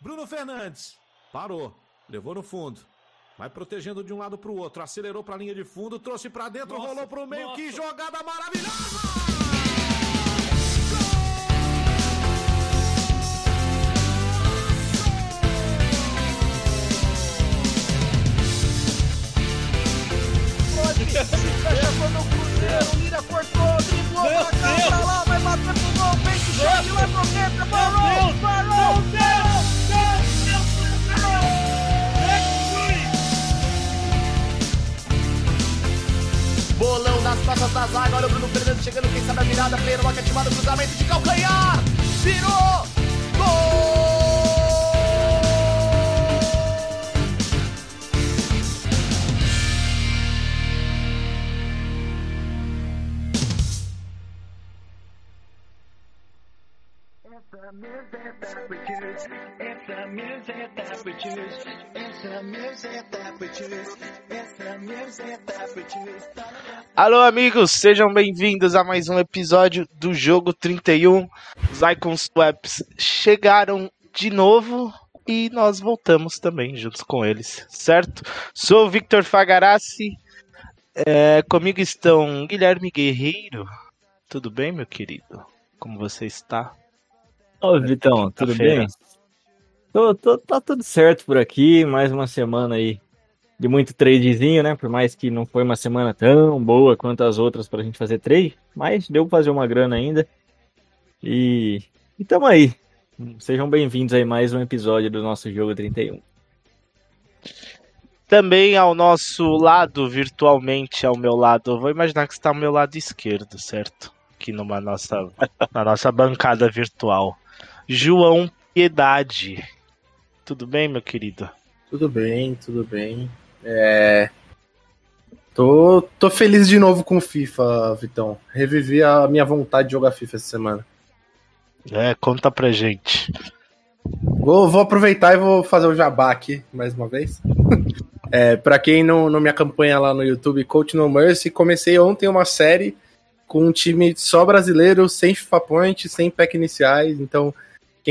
Bruno Fernandes. Parou. Levou no fundo. Vai protegendo de um lado para o outro. Acelerou para a linha de fundo. Trouxe para dentro. Nossa, rolou para o meio. Nossa. Que jogada maravilhosa! Cá, pra lá, vai bater pro gol, vem que chega, lá pro dentro, parou, parou, Bolão nas costas da zaga, olha o Bruno Fernandes chegando, quem sabe a virada, Pedro, uma ativada, cruzamento de calcanhar, virou, Alô, amigos, sejam bem-vindos a mais um episódio do Jogo 31. Os Icon Swaps chegaram de novo e nós voltamos também juntos com eles, certo? Sou o Victor Fagarassi. É, comigo estão Guilherme Guerreiro. Tudo bem, meu querido? Como você está? Ô, Vitão, tudo bem? Tô, tô, tá tudo certo por aqui, mais uma semana aí de muito tradezinho, né? Por mais que não foi uma semana tão boa quanto as outras pra gente fazer trade, mas deu pra fazer uma grana ainda. E, e tamo aí. Sejam bem-vindos aí mais um episódio do nosso Jogo 31. Também ao nosso lado, virtualmente ao meu lado, eu vou imaginar que está ao meu lado esquerdo, certo? Aqui numa nossa, na nossa bancada virtual. João Piedade. Tudo bem, meu querido? Tudo bem, tudo bem. É... Tô, tô feliz de novo com FIFA, Vitão. Revivi a minha vontade de jogar FIFA essa semana. É, conta pra gente. Vou, vou aproveitar e vou fazer o jabá aqui mais uma vez. é, pra quem não, não me acompanha lá no YouTube, Coach No Mercy, comecei ontem uma série com um time só brasileiro, sem FIFA Point, sem pack iniciais, então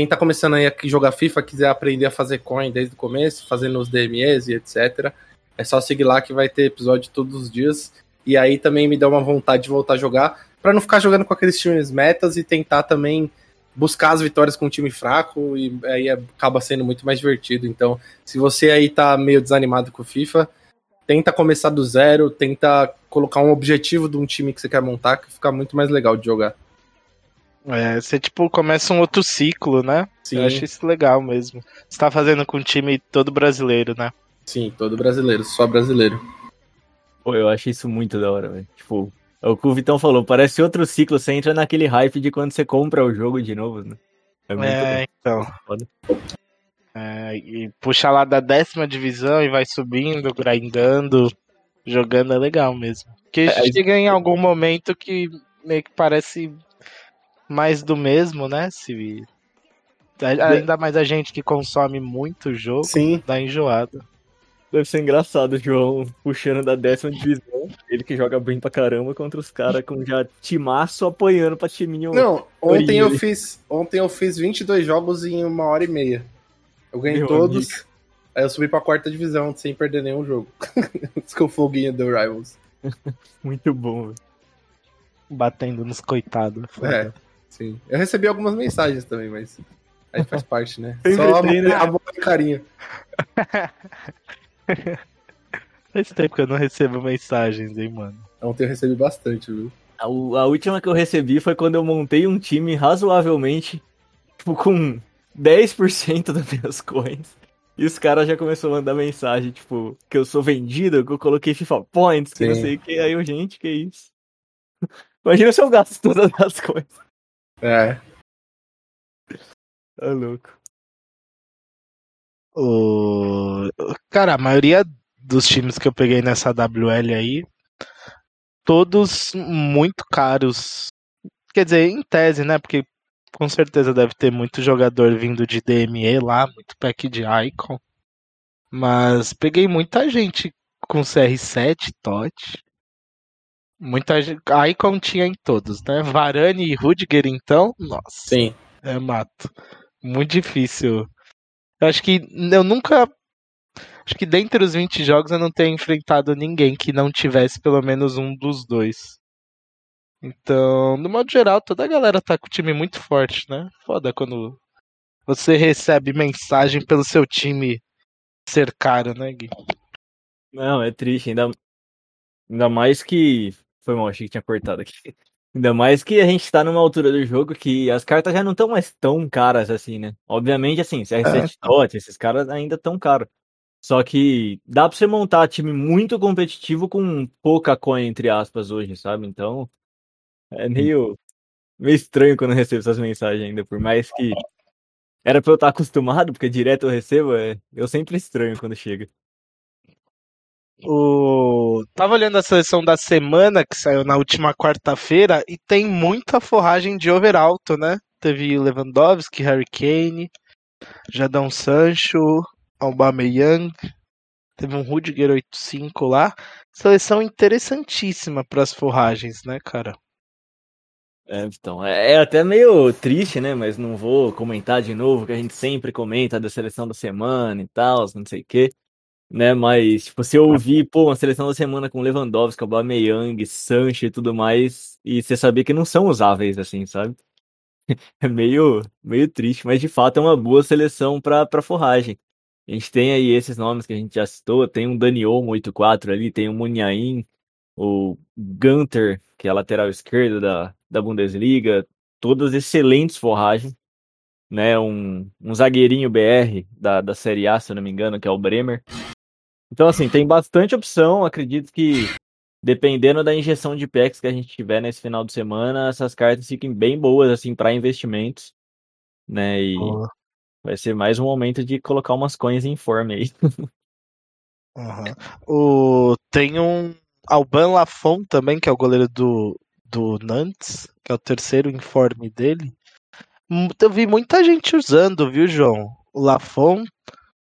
quem tá começando aí a jogar FIFA, quiser aprender a fazer coin desde o começo, fazendo os DMEs e etc., é só seguir lá que vai ter episódio todos os dias. E aí também me dá uma vontade de voltar a jogar, para não ficar jogando com aqueles times metas e tentar também buscar as vitórias com um time fraco, e aí acaba sendo muito mais divertido. Então, se você aí tá meio desanimado com o FIFA, tenta começar do zero, tenta colocar um objetivo de um time que você quer montar, que fica muito mais legal de jogar. É, você tipo começa um outro ciclo, né? Sim. Eu acho isso legal mesmo. Você tá fazendo com um time todo brasileiro, né? Sim, todo brasileiro, só brasileiro. Pô, eu acho isso muito da hora, velho. Tipo, é o que o Vitão falou, parece outro ciclo, você entra naquele hype de quando você compra o jogo de novo, né? É, muito é então. É, e puxa lá da décima divisão e vai subindo, grindando, jogando é legal mesmo. Porque é, chega em algum momento que meio que parece mais do mesmo, né? Se ainda mais a gente que consome muito jogo, Sim. dá enjoada. Deve ser engraçado o João puxando da décima divisão. Ele que joga bem pra caramba contra os caras com já timaço apanhando pra timinho. Não, ontem eu fiz. Ontem eu fiz 22 jogos em uma hora e meia. Eu ganhei Meu todos. Amigo. Aí eu subi pra quarta divisão sem perder nenhum jogo. com o foguinho do Rivals. Muito bom, Batendo nos coitados. É. Sim. Eu recebi algumas mensagens também, mas aí faz parte, né? Só a, né? amor e carinho. Faz tempo que eu não recebo mensagens, hein, mano. Ontem eu recebi bastante, viu? A, a última que eu recebi foi quando eu montei um time razoavelmente, tipo, com 10% das minhas coins. E os caras já começaram a mandar mensagem, tipo, que eu sou vendido, que eu coloquei FIFA Points, que Sim. não sei o que. Aí eu, gente, que isso? Imagina se eu gasto todas as coisas. É. É louco. O... Cara, a maioria dos times que eu peguei nessa WL aí, todos muito caros. Quer dizer, em tese, né? Porque com certeza deve ter muito jogador vindo de DME lá, muito pack de Icon. Mas peguei muita gente com CR7, TOT. Muita gente. Icon tinha em todos, né? Varane e Rudiger, então, nossa. Sim. É mato. Muito difícil Eu acho que eu nunca. Acho que dentre os 20 jogos eu não tenho enfrentado ninguém que não tivesse pelo menos um dos dois. Então, no modo geral, toda a galera tá com o time muito forte, né? Foda quando você recebe mensagem pelo seu time ser caro, né, Gui? Não, é triste, ainda, ainda mais que. Foi mal, achei que tinha cortado aqui. Ainda mais que a gente tá numa altura do jogo que as cartas já não estão mais tão caras assim, né? Obviamente, assim, CR7 é. Dot, esses caras ainda tão caros. Só que dá pra você montar time muito competitivo com pouca coin, entre aspas, hoje, sabe? Então, é meio, meio estranho quando eu recebo essas mensagens ainda, por mais que era pra eu estar acostumado, porque direto eu recebo, é... eu sempre estranho quando chega. O... Tava olhando a seleção da semana que saiu na última quarta-feira e tem muita forragem de over alto, né? Teve Lewandowski, Harry Kane, Jadão Sancho, Aubameyang, teve um Rudiger 85 lá. Seleção interessantíssima para as forragens, né, cara? É, então, é, é, até meio triste, né? Mas não vou comentar de novo, que a gente sempre comenta da seleção da semana e tal, não sei o quê. Né, mas, tipo, se eu ouvir, pô, uma seleção da semana com Lewandowski, Aubameyang, Sancho e tudo mais, e você saber que não são usáveis, assim, sabe? É meio, meio triste, mas de fato é uma boa seleção pra, pra forragem. A gente tem aí esses nomes que a gente já citou, tem um Daniel 84 ali, tem o Munhain, o Gunter, que é lateral esquerdo da, da Bundesliga, todas excelentes forragens, né? Um, um zagueirinho BR da, da Série A, se eu não me engano, que é o Bremer. Então, assim, tem bastante opção. Acredito que, dependendo da injeção de packs que a gente tiver nesse final de semana, essas cartas fiquem bem boas, assim, para investimentos, né? E oh. vai ser mais um momento de colocar umas coins em forma aí. Uhum. O... Tem um Alban Lafon também, que é o goleiro do, do Nantes, que é o terceiro informe dele. Eu vi muita gente usando, viu, João? O Lafon.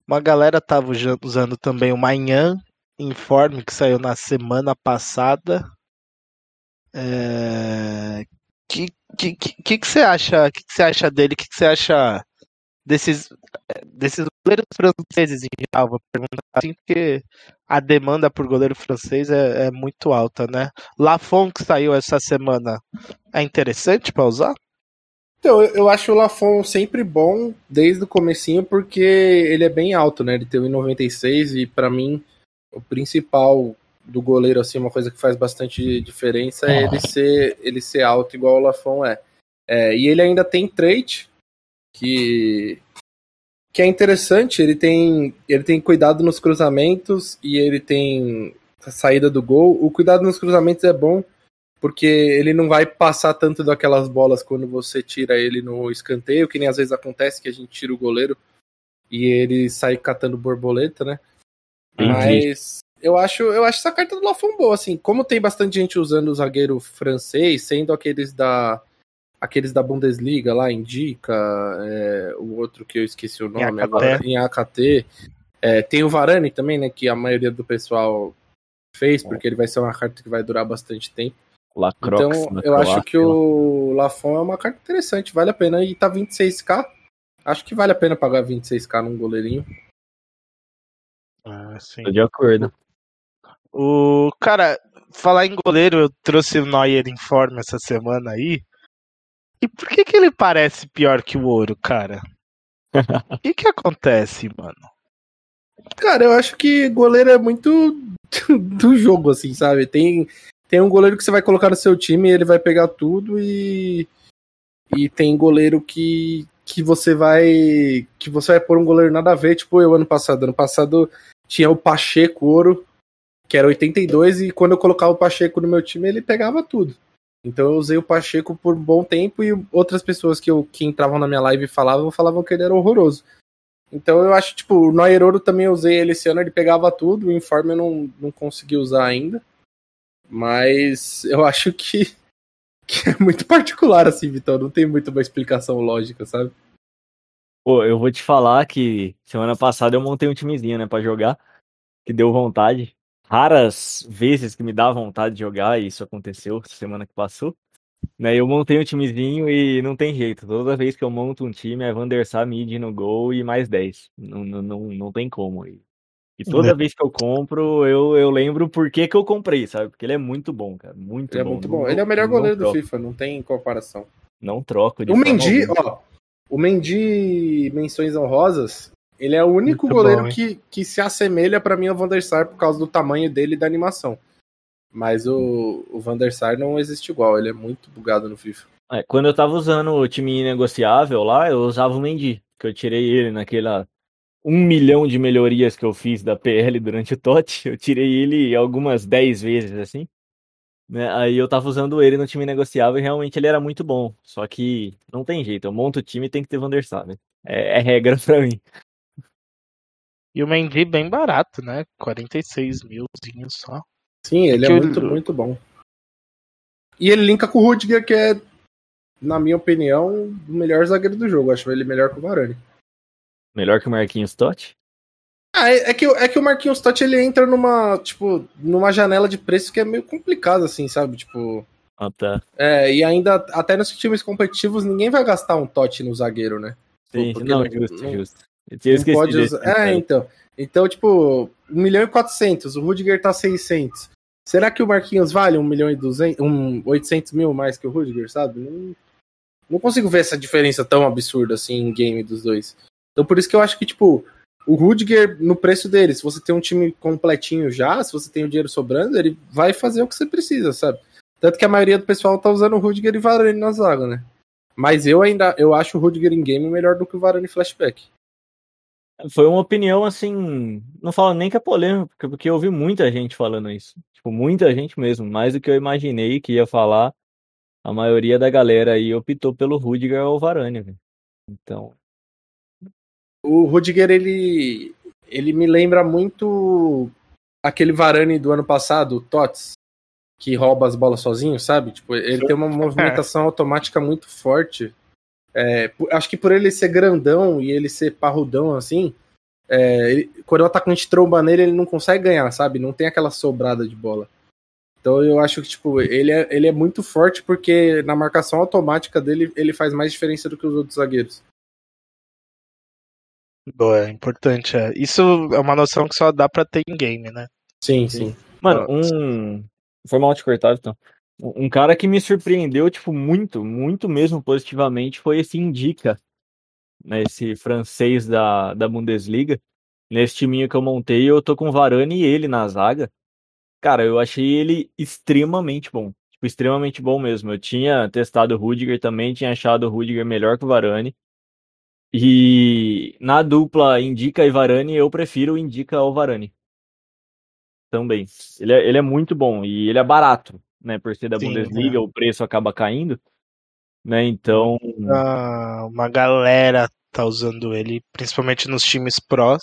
Uma galera tava usando também o Manhã Informe, que saiu na semana passada. É... Que, que, que, que, você acha? Que, que você acha dele? Que, que você acha desses, desses goleiros franceses em geral? Vou perguntar assim, porque a demanda por goleiro francês é, é muito alta, né? Lafon que saiu essa semana é interessante para usar? Então, eu acho o Lafon sempre bom desde o comecinho porque ele é bem alto, né? Ele tem 1,96 e para mim o principal do goleiro assim, uma coisa que faz bastante diferença é ele ser ele ser alto igual o Lafon é. é e ele ainda tem trait que que é interessante, ele tem ele tem cuidado nos cruzamentos e ele tem a saída do gol. O cuidado nos cruzamentos é bom porque ele não vai passar tanto daquelas bolas quando você tira ele no escanteio, que nem às vezes acontece que a gente tira o goleiro e ele sai catando borboleta, né? Entendi. Mas eu acho, eu acho essa carta do Lafon boa, assim, como tem bastante gente usando o zagueiro francês, sendo aqueles da aqueles da Bundesliga lá, Indica, é, o outro que eu esqueci o nome em agora, em AKT. É, tem o Varane também, né, que a maioria do pessoal fez, porque ele vai ser uma carta que vai durar bastante tempo. Lacroix, então, eu acho que o Lafon é uma carta interessante, vale a pena. E tá 26k, acho que vale a pena pagar 26k num goleirinho. Ah, sim. Tô de acordo. O cara, falar em goleiro, eu trouxe o Neuer em forma essa semana aí. E por que, que ele parece pior que o ouro, cara? O que, que acontece, mano? Cara, eu acho que goleiro é muito do jogo, assim, sabe? Tem, tem um goleiro que você vai colocar no seu time ele vai pegar tudo e. E tem goleiro que, que você vai. Que você vai pôr um goleiro nada a ver, tipo eu ano passado. Ano passado tinha o Pacheco Ouro, que era 82, e quando eu colocava o Pacheco no meu time, ele pegava tudo. Então eu usei o Pacheco por um bom tempo e outras pessoas que, eu, que entravam na minha live falavam, falavam que ele era horroroso. Então eu acho, tipo, o Noiroro também usei ele esse ano, ele pegava tudo, o Informe eu não, não consegui usar ainda. Mas eu acho que, que é muito particular, assim, Vitão. Não tem muito uma explicação lógica, sabe? Pô, eu vou te falar que semana passada eu montei um timezinho, né, pra jogar, que deu vontade raras vezes que me dá vontade de jogar, e isso aconteceu semana que passou. Né, eu montei um timezinho e não tem jeito. Toda vez que eu monto um time é Van mid no gol e mais 10. Não, não, não, não tem como. E, e toda É. vez que eu compro, eu, eu lembro por que, que eu comprei, sabe? Porque ele é muito bom, cara. Muito Ele é bom. muito Não- bom. Ele é o melhor goleiro do troco, FIFA, não tem comparação. Não troco de O Mendy, ó, o Mendy, menções honrosas, ele é o único Muito goleiro bom, que, que se assemelha pra mim ao Van der Sar por causa do tamanho dele e da animação. Mas o, o Van der Sar não existe igual, ele é muito bugado no FIFA. É, quando eu tava usando o time inegociável lá, eu usava o Mendy, que eu tirei ele naquela um milhão de melhorias que eu fiz da PL durante o TOT, eu tirei ele algumas 10 vezes, assim. Né? Aí eu tava usando ele no time negociável e realmente ele era muito bom. Só que não tem jeito, eu monto o time e tem que ter Van der Sar, né? É, é regra pra mim. E o Mendy bem barato, né? 46 milzinho só. Sim, ele é, que o- muito, muito bom. E ele linka com o Rudiger, que é, na minha opinião, o melhor zagueiro do jogo. Acho ele melhor que o Varane. Melhor que o Marquinhos Totti? Ah, é, é que, é que o Marquinhos Totti ele entra numa, tipo, numa janela de preço que é meio complicado, assim, sabe? Tipo. Ah, tá. É, e ainda, até nos times competitivos, ninguém vai gastar um Totti no zagueiro, né? Sim, porque não, justo, não- justo. Eu tinha esquecido pode desse usar. É, detalhe. então. Então, tipo, 1 milhão e 400, o Rudiger tá 600. Será que o Marquinhos vale 1 milhão e 200, um, 800 mil mais que o Rudiger, sabe? Não, não consigo ver essa diferença tão absurda assim em game dos dois. Então, por isso que eu acho que, tipo, o Rudiger, no preço dele, se você tem um time completinho já, se você tem o dinheiro sobrando, ele vai fazer o que você precisa, sabe? Tanto que a maioria do pessoal tá usando o Rudiger e Varane na zaga, né? Mas eu ainda eu acho o Rudiger em game melhor do que o Varane flashback. Foi uma opinião assim, não falo nem que é polêmica, porque eu ouvi muita gente falando isso. Tipo, muita gente mesmo, mais do que eu imaginei que ia falar. A maioria da galera aí optou pelo Rudiger ou Varane, velho. Então, O Rudiger, ele, ele me lembra muito aquele Varane do ano passado, o Tots, que rouba as bolas sozinho, sabe? Tipo, ele tem uma movimentação automática muito forte. É, acho que por ele ser grandão e ele ser parrudão assim, é, ele- quando o atacante tromba nele, ele não consegue ganhar, sabe? Não tem aquela sobrada de bola. Então eu acho que, tipo, ele é, ele é muito forte porque na marcação automática dele, ele faz mais diferença do que os outros zagueiros. Boa, é importante. É. Isso é uma noção que só dá pra ter em game, né? Sim, sim. mano, um. Foi mal te cortar, então. Um um cara que me surpreendeu, tipo, muito, muito mesmo positivamente foi esse Indica, né? Esse francês da, da Bundesliga. Nesse timinho que eu montei, eu tô com o Varane e ele na zaga. Cara, eu achei ele extremamente bom. Tipo, extremamente bom mesmo. Eu tinha testado o Rudiger também, tinha achado o Rudiger melhor que o Varane. E na dupla Indica e Varane, eu prefiro o Indica ao Varane. Também. Ele é, ele é muito bom e ele é barato, né? Por ser da Sim, Bundesliga, é. o preço acaba caindo. Né? Então, Ah, uma galera tá usando ele, principalmente nos times prós,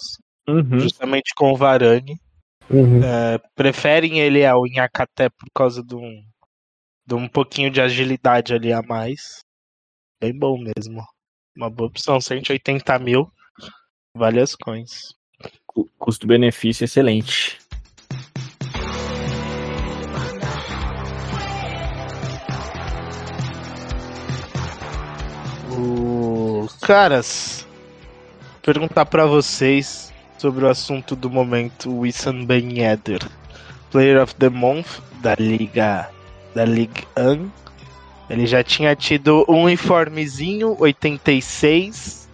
uhum, justamente com o Varane. Uhum. É, preferem ele ao Inhacaté por causa de um, de um pouquinho de agilidade ali a mais. Bem bom mesmo. Uma boa opção, 180 mil. Vale as coins. cu- custo-benefício excelente. O... Caras, perguntar pra vocês sobre o assunto do momento, Wissam Ben Yedder, Player of the Month da Liga da Ligue 1. Ele já tinha tido um uniformezinho 86,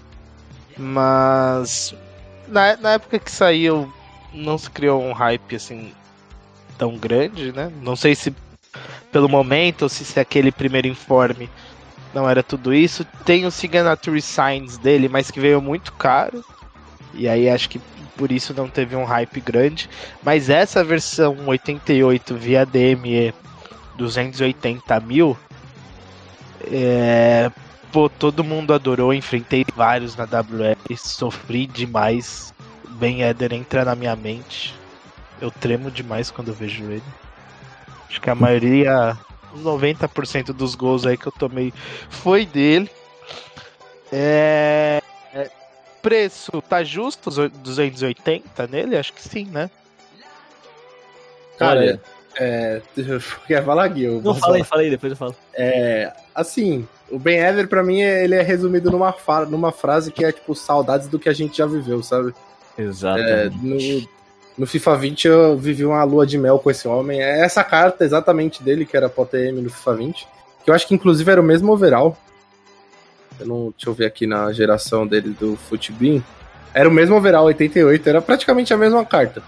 mas na, na época que saiu não se criou um hype assim tão grande, né? Não sei se pelo momento ou se, se aquele primeiro informe não era tudo isso. Tem o Signature Signs dele, mas que veio muito caro. E aí acho que por isso não teve um hype grande. Mas essa versão 88 via DME 280 mil. É... Pô, todo mundo adorou. Enfrentei vários na WL. Sofri demais. Ben Eder entra na minha mente. Eu tremo demais quando eu vejo ele. Acho que a maioria, uns 90% dos gols aí que eu tomei foi dele. É... é, Preço, tá justo os oi- 280 nele? Acho que sim, né? Cara, Olha, É, quer falar, Gui? Não, posso falei, falar? falei, depois eu falo. É, assim, o Ben Eder, pra mim, é- ele é resumido numa, numa frase que é, tipo, saudades do que a gente já viveu, sabe? É, Exatamente. no, no FIFA 20 eu vivi uma lua de mel com esse homem. É essa carta exatamente dele, que era pro TM no FIFA 20. Que eu acho que inclusive era o mesmo overall. Eu não, deixa eu ver aqui na geração dele do Footbin. Era o mesmo overall 88, era praticamente a mesma carta.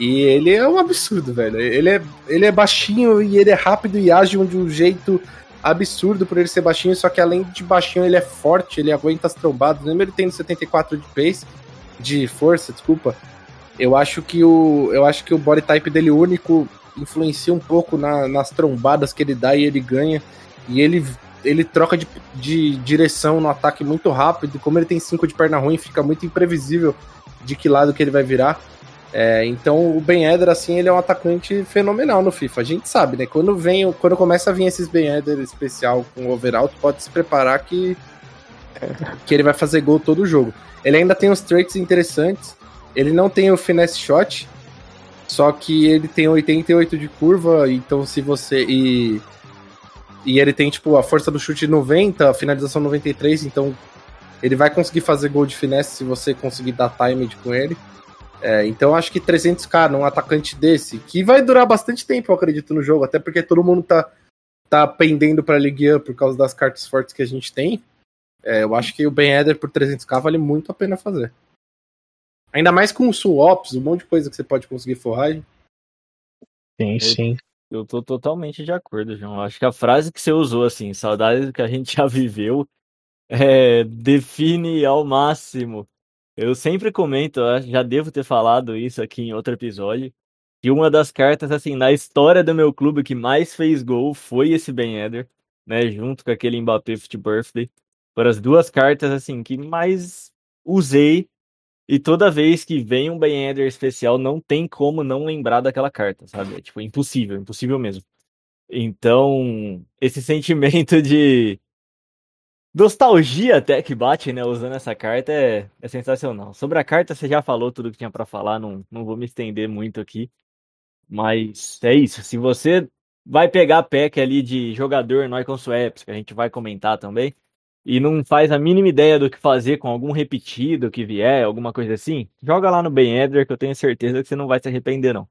E ele é um absurdo, velho. Ele é, ele é baixinho e ele é rápido e ágil de um jeito absurdo por ele ser baixinho, só que além de baixinho ele é forte, ele aguenta as trombadas. Mesmo ele tendo 74 de pace, de força, desculpa. Eu acho que o eu acho que o body type dele único influencia um pouco na- nas trombadas que ele dá e ele ganha. E ele ele troca de, de direção no ataque muito rápido. Como ele tem 5 de perna ruim, fica muito imprevisível de que lado que ele vai virar. É, então o Ben Eder, assim, ele é um atacante fenomenal no FIFA. A gente sabe, né? Quando vem, quando começa a vir esses Ben Eder especial com overall, pode se preparar que, que ele vai fazer gol todo jogo. Ele ainda tem uns traits interessantes. Ele não tem o finesse shot, só que ele tem 88 de curva, então se você. E, e ele tem, tipo, a força do chute 90, a finalização 93, então ele vai conseguir fazer gol de finesse se você conseguir dar time com ele. É, então acho que 300k num atacante desse, que vai durar bastante tempo, eu acredito, no jogo, até porque todo mundo tá, tá pendendo pra Ligue 1 por causa das cartas fortes que a gente tem. É, eu acho que o Ben Eder por 300k vale muito a pena fazer. Ainda mais com swaps, um monte de coisa que você pode conseguir forragem. Sim, sim. Eu tô totalmente de acordo, João. Acho que a frase que você usou, assim, saudades do que a gente já viveu, é, define ao máximo. Eu sempre comento, já devo ter falado isso aqui em outro episódio, que uma das cartas, assim, na história do meu clube que mais fez gol foi esse Ben Eder, né, junto com aquele Mbappé Fit Birthday. Foram as duas cartas, assim, que mais usei e toda vez que vem um Ben Eder especial, não tem como não lembrar daquela carta, sabe? É tipo impossível, impossível mesmo. Então, esse sentimento de nostalgia até que bate, né, usando essa carta é, é sensacional. Sobre a carta, você já falou tudo que tinha pra falar, não, não vou me estender muito aqui. Mas é isso. Se você vai pegar a pack ali de jogador no Icon Swaps, que a gente vai comentar também, e não faz a mínima ideia do que fazer com algum repetido que vier, alguma coisa assim, joga lá no Ben Eder que eu tenho certeza que você não vai se arrepender, não.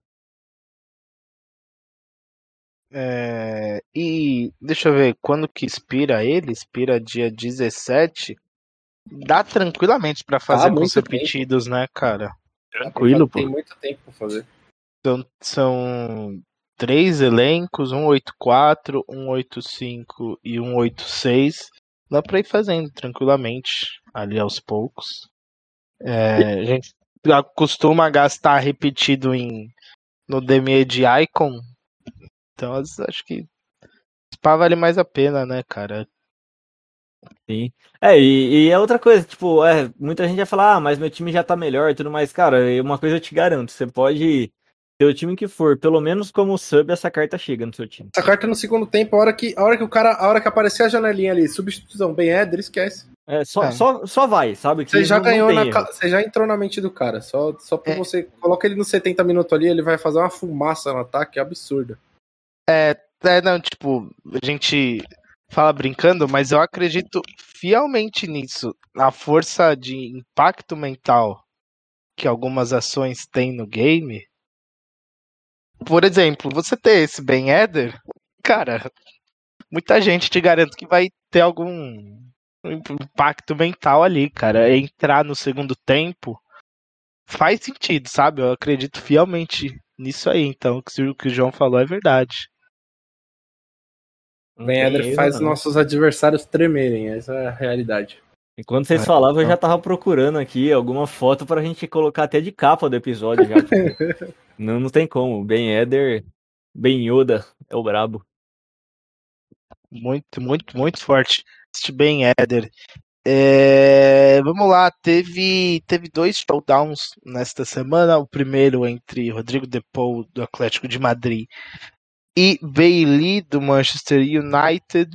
É, e deixa eu ver, quando que expira ele? Expira dia 17. Dá tranquilamente pra fazer Ah, com tempo. repetidos, né, cara? Tranquilo, pô. Tem muito tempo pra fazer. São, são três elencos, 184, 185 e 186. Dá pra ir fazendo tranquilamente ali aos poucos. É, a gente costuma gastar repetido em no DME de Icon. Então acho que Spa vale mais a pena, né, cara? Sim. É, e, e é outra coisa, tipo, é, muita gente vai falar, ah, mas meu time já tá melhor e tudo mais. Cara, e uma coisa eu te garanto, você pode ter o time que for, pelo menos como sub, essa carta chega no seu time. Essa carta no segundo tempo, a hora que, a hora que o cara, a hora que aparecer a janelinha ali, substituição, Ben Eder, esquece. É, só, É. só, só vai, sabe? Que Você já não- não ganhou, tem na, você já entrou na mente do cara. Só, só por É. você coloca ele nos 70 minutos ali, ele vai fazer uma fumaça no ataque absurda. É, não, tipo, a gente fala brincando, mas eu acredito fielmente nisso. A força de impacto mental que algumas ações têm no game. Por exemplo, você ter esse Ben Eder, cara, muita gente te garanto que vai ter algum impacto mental ali, cara. Entrar no segundo tempo faz sentido, sabe? Eu acredito fielmente nisso aí. Então, o que o João falou é verdade. Ben Eder erro, faz não. nossos adversários tremerem, essa é a realidade. Enquanto vocês É, falavam, eu então. já tava procurando aqui alguma foto pra gente colocar até de capa do episódio já. porque não, não tem como. Ben Eder, Ben Yoda é o brabo. Muito, muito, muito forte. Este bem, Éder. É, vamos lá, teve, teve dois showdowns nesta semana. O primeiro entre Rodrigo Depou, do Atlético de Madrid, e Bailey, do Manchester United.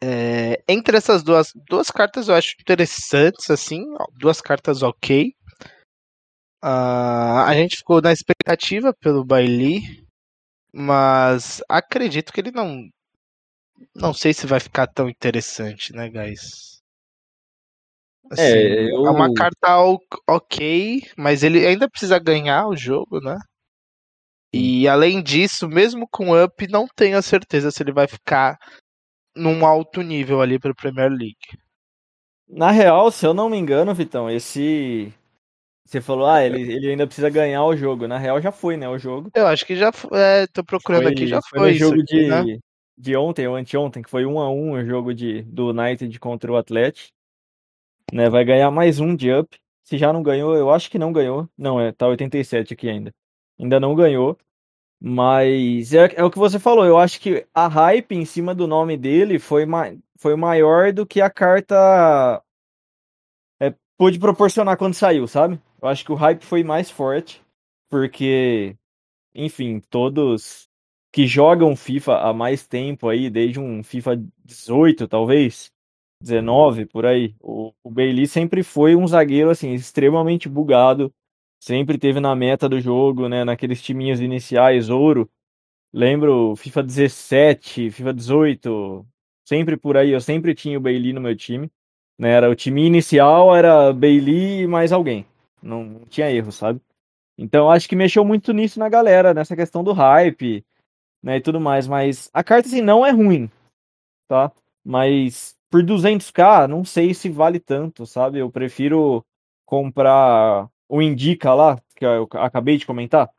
É, entre essas duas, duas cartas eu acho interessantes, assim, duas cartas ok. Ah, a gente ficou na expectativa pelo Bailey, Mas acredito que ele não. Não sei se vai ficar tão interessante, né, guys? Assim, É, eu- é uma carta ok, mas ele ainda precisa ganhar o jogo, né? E além disso, mesmo com up, não tenho a certeza se ele vai ficar num alto nível ali para Premier League. Na real, se eu não me engano, Vitão, esse. Você falou, ah, ele, ele ainda precisa ganhar o jogo. Na real, já foi, né? O jogo. Eu acho que já foi. É, tô procurando Foi, aqui, já foi foi, isso jogo aqui, de, né? de ontem ou anteontem, que foi 1 a 1 o jogo de, do United contra o Atlético. Né, vai ganhar mais um de up. Se já não ganhou, eu acho que não ganhou. Não, é, tá 87 aqui ainda. Ainda não ganhou. Mas é, é o que você falou. Eu acho que a hype em cima do nome dele foi, ma foi maior do que a carta é, pôde proporcionar quando saiu, sabe? Eu acho que o hype foi mais forte. Porque, enfim, todos que jogam FIFA há mais tempo aí, desde um FIFA 18, talvez, 19 por aí, o, o Bailey sempre foi um zagueiro assim extremamente bugado, sempre teve na meta do jogo, né, naqueles timinhos iniciais, ouro. Lembro FIFA 17, FIFA 18, sempre por aí, eu sempre tinha o Bailey no meu time, né? Era o time inicial era Bailey e mais alguém. Não, tinha erro, sabe? Então acho que mexeu muito nisso na galera, nessa questão do hype, né, e tudo mais, mas a carta assim não é ruim, tá? Mas por 200k, não sei se vale tanto, sabe? Eu prefiro comprar o Indica lá, que eu acabei de comentar,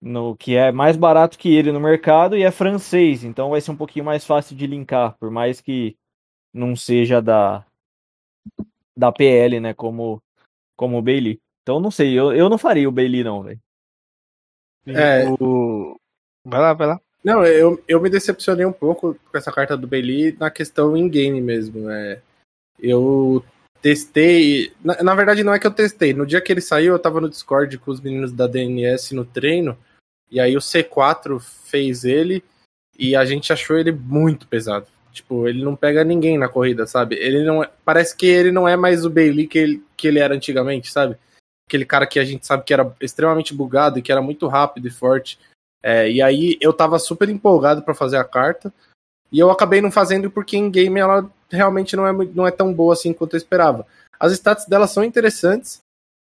no que é mais barato que ele no mercado e é francês, então vai ser um pouquinho mais fácil de linkar, por mais que não seja da da PL, né, como como o Bailey. Então não sei, eu, eu não faria o Bailey não, velho. É, O... Vai lá, vai lá. Não, eu, eu me decepcionei um pouco com essa carta do Bailey na questão in-game mesmo. É, eu testei. Na, na verdade, não é que eu testei. No dia que ele saiu, eu tava no Discord com os meninos da DNS no treino. E aí o C4 fez ele e a gente achou ele muito pesado. Tipo, ele não pega ninguém na corrida, sabe? Ele não é- parece que ele não é mais o Bailey que ele, que ele era antigamente, sabe? Aquele cara que a gente sabe que era extremamente bugado e que era muito rápido e forte. É, e aí eu tava super empolgado pra fazer a carta. E eu acabei não fazendo porque em game ela realmente não é, não é tão boa assim quanto eu esperava. As stats dela são interessantes,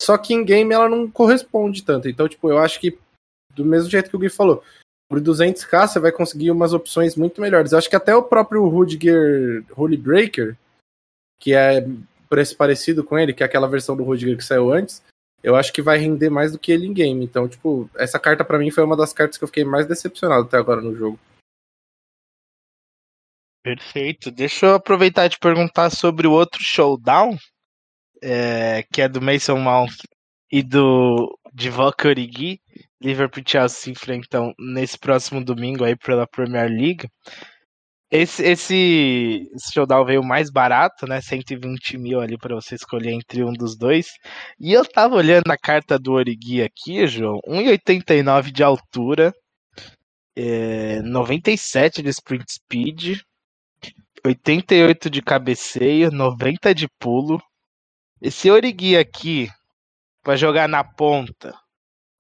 só que em game ela não corresponde tanto. Então, tipo, eu acho que do mesmo jeito que o Gui falou, por 200k você vai conseguir umas opções muito melhores. Eu acho que até o próprio Rudiger Holy Breaker, que é preço parecido com ele, que é aquela versão do Rudiger que saiu antes, eu acho que vai render mais do que ele em game. Então, tipo, essa carta pra mim foi uma das cartas que eu fiquei mais decepcionado até agora no jogo. Perfeito. Deixa eu aproveitar e te perguntar sobre o outro showdown, é, que é do Mason Mount e do Divock Origi. Liverpool e Chelsea se enfrentam nesse próximo domingo aí pela Premier League. Esse, esse, esse showdown veio mais barato, né? 120 mil ali para você escolher entre um dos dois. E eu tava olhando a carta do Origi aqui, João. 1,89 de altura, é, 97 de sprint speed, 88 de cabeceio, 90 de pulo. Esse Origi aqui, pra jogar na ponta,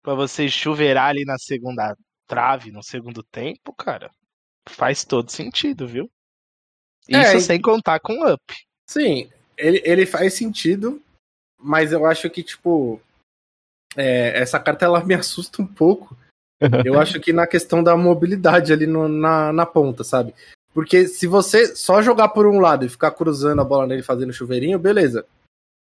pra você chuveirar ali na segunda trave, no segundo tempo, cara, faz todo sentido, viu? Isso É, sem contar com up. Sim, ele, ele faz sentido, mas eu acho que, tipo, é, essa carta ela me assusta um pouco. Eu acho que na questão da mobilidade ali no- na, na ponta, sabe? Porque se você só jogar por um lado e ficar cruzando a bola nele fazendo chuveirinho, beleza.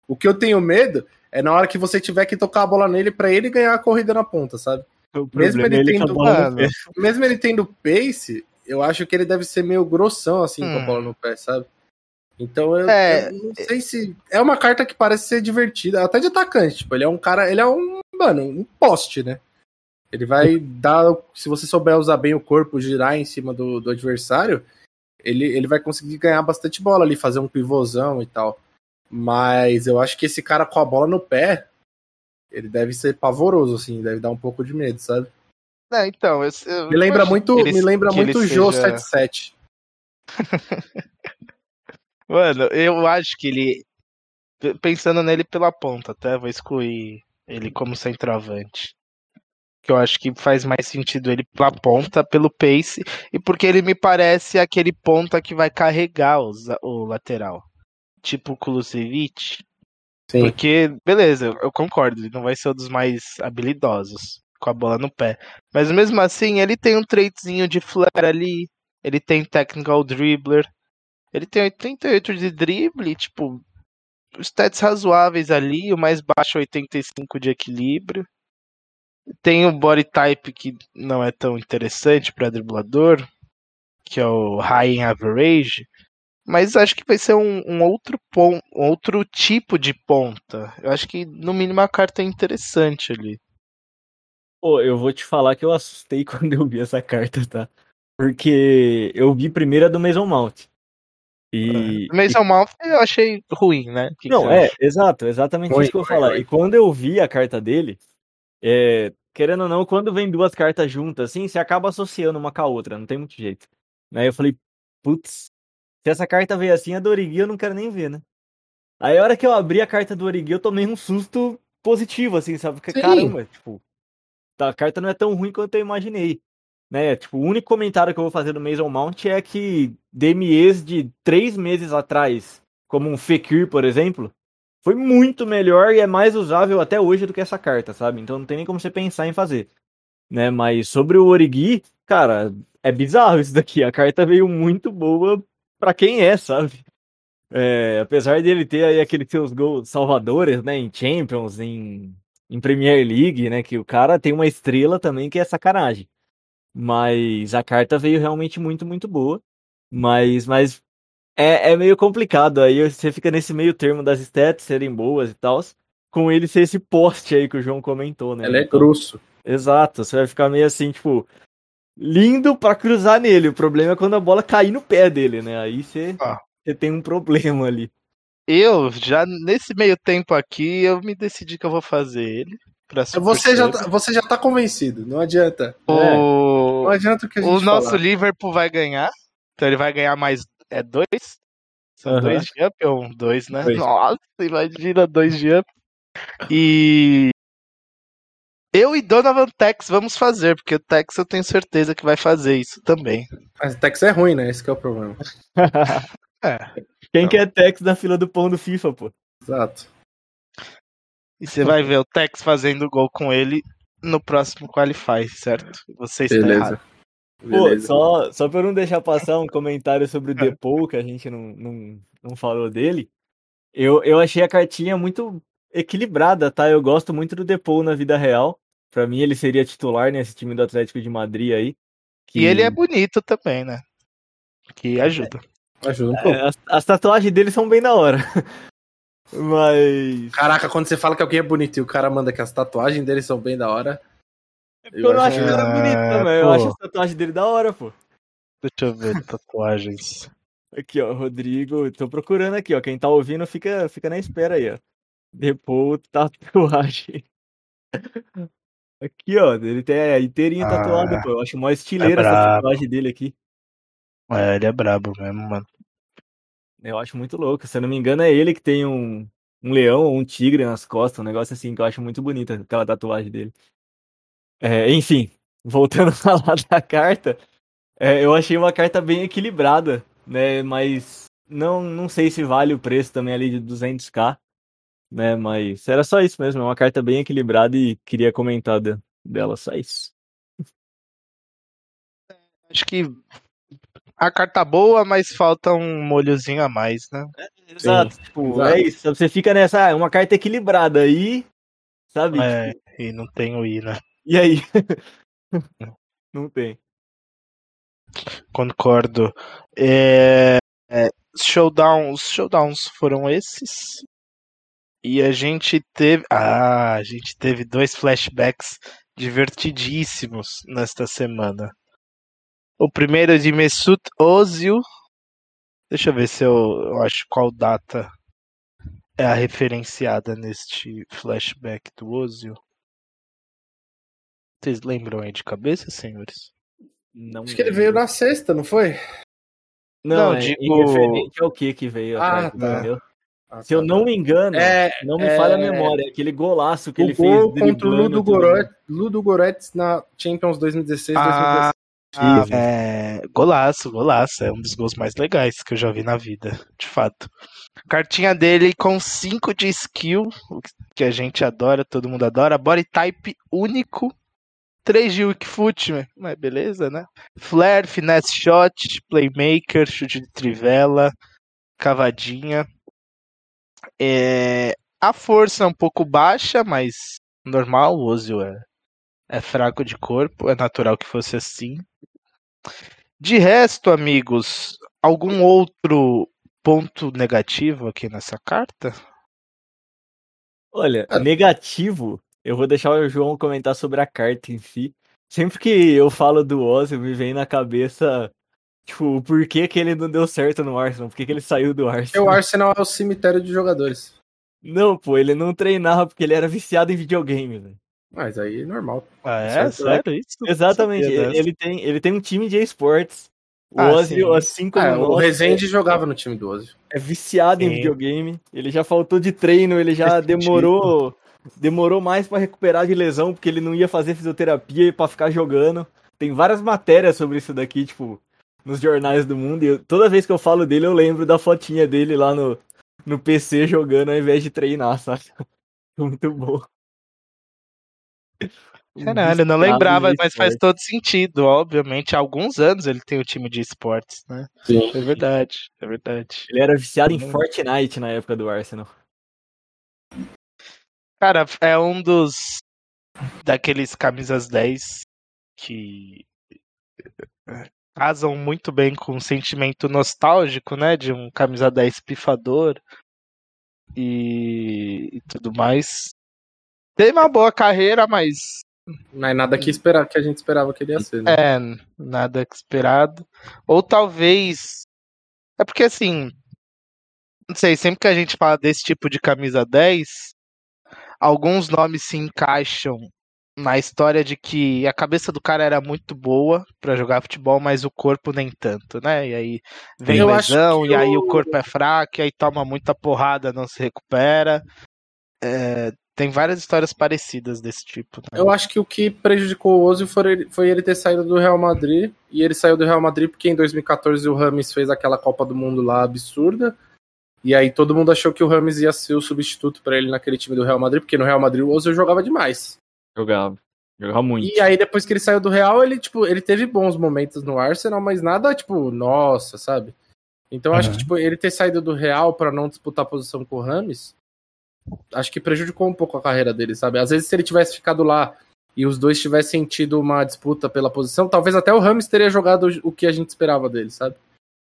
O que eu tenho medo é na hora que você tiver que tocar a bola nele pra ele ganhar a corrida na ponta, sabe? O Mesmo é ele a tendo- Mano. Mesmo ele tendo pace, eu acho que ele deve ser meio grossão assim com a Hum. bola no pé, sabe? Então eu, É. eu não sei se. É uma carta que parece ser divertida, até de atacante. Tipo, ele é um cara. Ele é um. Mano, um poste, né? Ele vai dar. Se você souber usar bem o corpo, girar em cima do, do adversário, ele, ele vai conseguir ganhar bastante bola ali, fazer um pivôzão e tal. Mas eu acho que esse cara com a bola no pé, ele deve ser pavoroso, assim, deve dar um pouco de medo, sabe? é, então, eu, eu Me lembra muito, ele- me lembra muito o Jô seja- 77. Mano, eu acho que ele. Pensando nele pela ponta, até vou excluir ele como centroavante. Que eu acho que faz mais sentido ele pela ponta, pelo pace, e porque ele me parece aquele ponta que vai carregar os- o lateral. Tipo o Kulusevich. Sim. Porque, beleza, eu concordo, ele não vai ser um dos mais habilidosos com a bola no pé. Mas mesmo assim, ele tem um traitzinho de flare ali, ele tem technical dribbler, ele tem 88 de drible, tipo, stats razoáveis ali, o mais baixo 85 de equilíbrio. Tem o body type que não é tão interessante para driblador, que é o high in average, mas acho que vai ser um, um outro pon um outro tipo de ponta. Eu acho que no mínimo a carta é interessante ali. Pô, eu vou te falar que eu assustei quando eu vi essa carta, tá? Porque eu vi primeiro a do Mason Mount. E. O Mason Mount eu achei ruim, né? Que que Não, você é, acha? exato, exatamente Ruim, isso que eu vou falar. E quando eu vi a carta dele, é, querendo ou não, quando vem duas cartas juntas, assim, você acaba associando uma com a outra, não tem muito jeito. Aí eu falei, putz, se essa carta veio assim, a do Origi eu não quero nem ver, né? Aí a hora que eu abri a carta do Origi, eu tomei um susto positivo, assim, sabe? Porque, Sim. caramba, tipo, tá, a carta não é tão ruim quanto eu imaginei. Né? Tipo, o único comentário que eu vou fazer do Mason Mount é que DMEs de três meses atrás, como um Fekir, por exemplo, foi muito melhor e é mais usável até hoje do que essa carta, sabe? Então não tem nem como você pensar em fazer. Né? Mas sobre o Origi, cara, é bizarro isso daqui. A carta veio muito boa pra quem é, sabe? É, apesar dele ter aí aqueles seus gols salvadores, né, em Champions, em, em Premier League, né, que o cara tem uma estrela também que é sacanagem. Mas a carta veio realmente muito, muito boa. Mas, mas é, é meio complicado. Aí você fica nesse meio termo das stats serem boas e tal. Com ele ser esse poste aí que o João comentou, né? Ela é Então, grosso. Exato, você vai ficar meio assim, tipo, lindo pra cruzar nele. O problema é quando a bola cair no pé dele, né? Aí você, Ah. você tem um problema ali. Eu, já nesse meio tempo aqui, eu me decidi que eu vou fazer ele. Pra Você já, tá, você já tá convencido, não adianta. Sub. É. O, Não adianta o que a gente o nosso falar. Liverpool vai ganhar. Então ele vai ganhar mais. É dois? São Aham. dois de up ou um dois, né? Dois. Nossa, imagina dois de up. E. Eu e Donovan Tex vamos fazer, porque o Tex eu tenho certeza que vai fazer isso também. Mas o Tex é ruim, né? Esse que é o problema. É. Quem Não. quer Tex na fila do pão do FIFA, pô? Exato. E você vai ver o Tex fazendo gol com ele no próximo Qualify, certo? Você está Beleza. errado. Pô, só, só pra eu não deixar passar um comentário sobre É. o Depou, que a gente não, não, não falou dele, eu, eu achei a cartinha muito equilibrada, tá? Eu gosto muito do Depou na vida real. Pra mim, ele seria titular nesse time do Atlético de Madrid aí. que- E ele é bonito também, né? Que ajuda. Ajuda um pouco. É, as, as tatuagens dele são bem da hora. Mas. Caraca, quando você fala que alguém é bonito e o cara manda que as tatuagens dele são bem da hora. Eu não acho que ele era Ah, bonito também. Eu acho as tatuagens dele da hora, pô. Deixa eu ver tatuagens. Aqui, ó, Rodrigo. Tô procurando aqui, ó. Quem tá ouvindo fica, fica na espera aí, ó. Depou tatuagem. Aqui, ó. Ele tem a inteirinha Ah, tatuada, pô. Eu acho mó estileira é essa tatuagem dele aqui. É, ele é brabo mesmo, mano. Eu acho muito louco. Se eu não me engano, é ele que tem um, um leão ou um tigre nas costas. Um negócio assim que eu acho muito bonita, aquela tatuagem dele. É, enfim, voltando a falar da carta, é, eu achei uma carta bem equilibrada, né? Mas não, não sei se vale o preço também ali de 200k, né? Mas era só isso mesmo, é uma carta bem equilibrada e queria comentar de- dela, só isso. Acho que a carta boa, mas falta um molhozinho a mais, né? Exato, tipo, exato. é isso. Você fica nessa, ah, é uma carta equilibrada aí, sabe? É, e não tem o I, né? E aí? não tem. Concordo. É, é, showdown, os showdowns foram esses. E a gente teve. Ah, a gente teve dois flashbacks divertidíssimos nesta semana. O primeiro é de Mesut Ozil. Deixa eu ver se eu, eu acho qual data é a referenciada neste flashback do Ozil. Vocês lembram aí de cabeça, senhores? Não Acho que ele veio na sexta, não foi? Não, Não, é digo- referente ao que que veio Ah, tá. entendeu? Ah, Se eu tá. não me engano, É, não me é, falha a memória, aquele golaço que o ele gol fez. contra o Ludo. Goretz, Ludo Goretz na Champions 2016, Ah, 2017. Ah, é, golaço, golaço. É um dos gols mais legais que eu já vi na vida, de fato. Cartinha dele com 5 de skill, o que a gente adora, todo mundo adora. Body type único. 3 de weak foot, mas beleza, né? Flare, finesse shot, playmaker, chute de trivela, cavadinha. É, a força é um pouco baixa, mas normal, o Ozil é, é fraco de corpo, é natural que fosse assim. De resto, amigos, algum outro ponto negativo aqui nessa carta? Olha, Ah. negativo, eu vou deixar o João comentar sobre a carta em si. Sempre que eu falo do Ozil, me vem na cabeça, tipo, o porquê que ele não deu certo no Arsenal, por que que ele saiu do O Arsenal. Arsenal é o cemitério de jogadores. Não, pô, ele não treinava porque ele era viciado em videogame, velho. Mas aí é normal. Ah, é? Certo, Sério isso? Exatamente, ele, ele tem, ele tem um time de esportes. O Ah, Ozil, sim. assim como É, o nós, Rezende jogava no time do Ozil. é viciado em Sim. videogame. Ele já faltou de treino, ele já demorou demorou mais pra recuperar de lesão porque ele não ia fazer fisioterapia e para ficar jogando. Tem várias matérias sobre isso daqui, tipo, nos jornais do mundo. E eu- toda vez que eu falo dele, eu lembro da fotinha dele lá no, no PC jogando ao invés de treinar, sabe? Muito bom. Caralho, não Viciado lembrava, em mas faz todo sentido, obviamente. Há alguns anos ele tem o time de esportes, né? Sim. É verdade, é verdade. Ele era viciado em. Fortnite na época do Arsenal. Cara, é um dos daqueles camisas 10 que casam muito bem com o sentimento nostálgico, né? De um camisa 10 pifador e, e tudo mais. Teve uma boa carreira, mas Não é nada que, esperar, que a gente esperava que ele ia ser, né? é nada esperado. Ou talvez. É porque assim. Não sei, sempre que a gente fala desse tipo de camisa 10, alguns nomes se encaixam na história de que a cabeça do cara era muito boa pra jogar futebol, mas o corpo nem tanto, né? E aí vem Eu lesão, e aí o- o corpo é fraco, e aí toma muita porrada, não se recupera. É, tem várias histórias parecidas desse tipo. Né? Eu acho que o que prejudicou o Ozil foi ele, foi ele ter saído do Real Madrid. E ele saiu do Real Madrid porque em 2014 o Rames fez aquela Copa do Mundo lá absurda. E aí todo mundo achou que o Rames ia ser o substituto pra ele naquele time do Real Madrid, porque no Real Madrid o Ozil jogava demais. Jogava. Jogava muito. E aí depois que ele saiu do Real, ele tipo, ele teve bons momentos no Arsenal, mas nada tipo, nossa, sabe? Então eu acho que tipo, ele ter saído do Real pra não disputar posição com o Rames, acho que prejudicou um pouco a carreira dele, sabe? Às vezes se ele tivesse ficado lá e os dois tivessem tido uma disputa pela posição, talvez até o Rames teria jogado o que a gente esperava dele, sabe?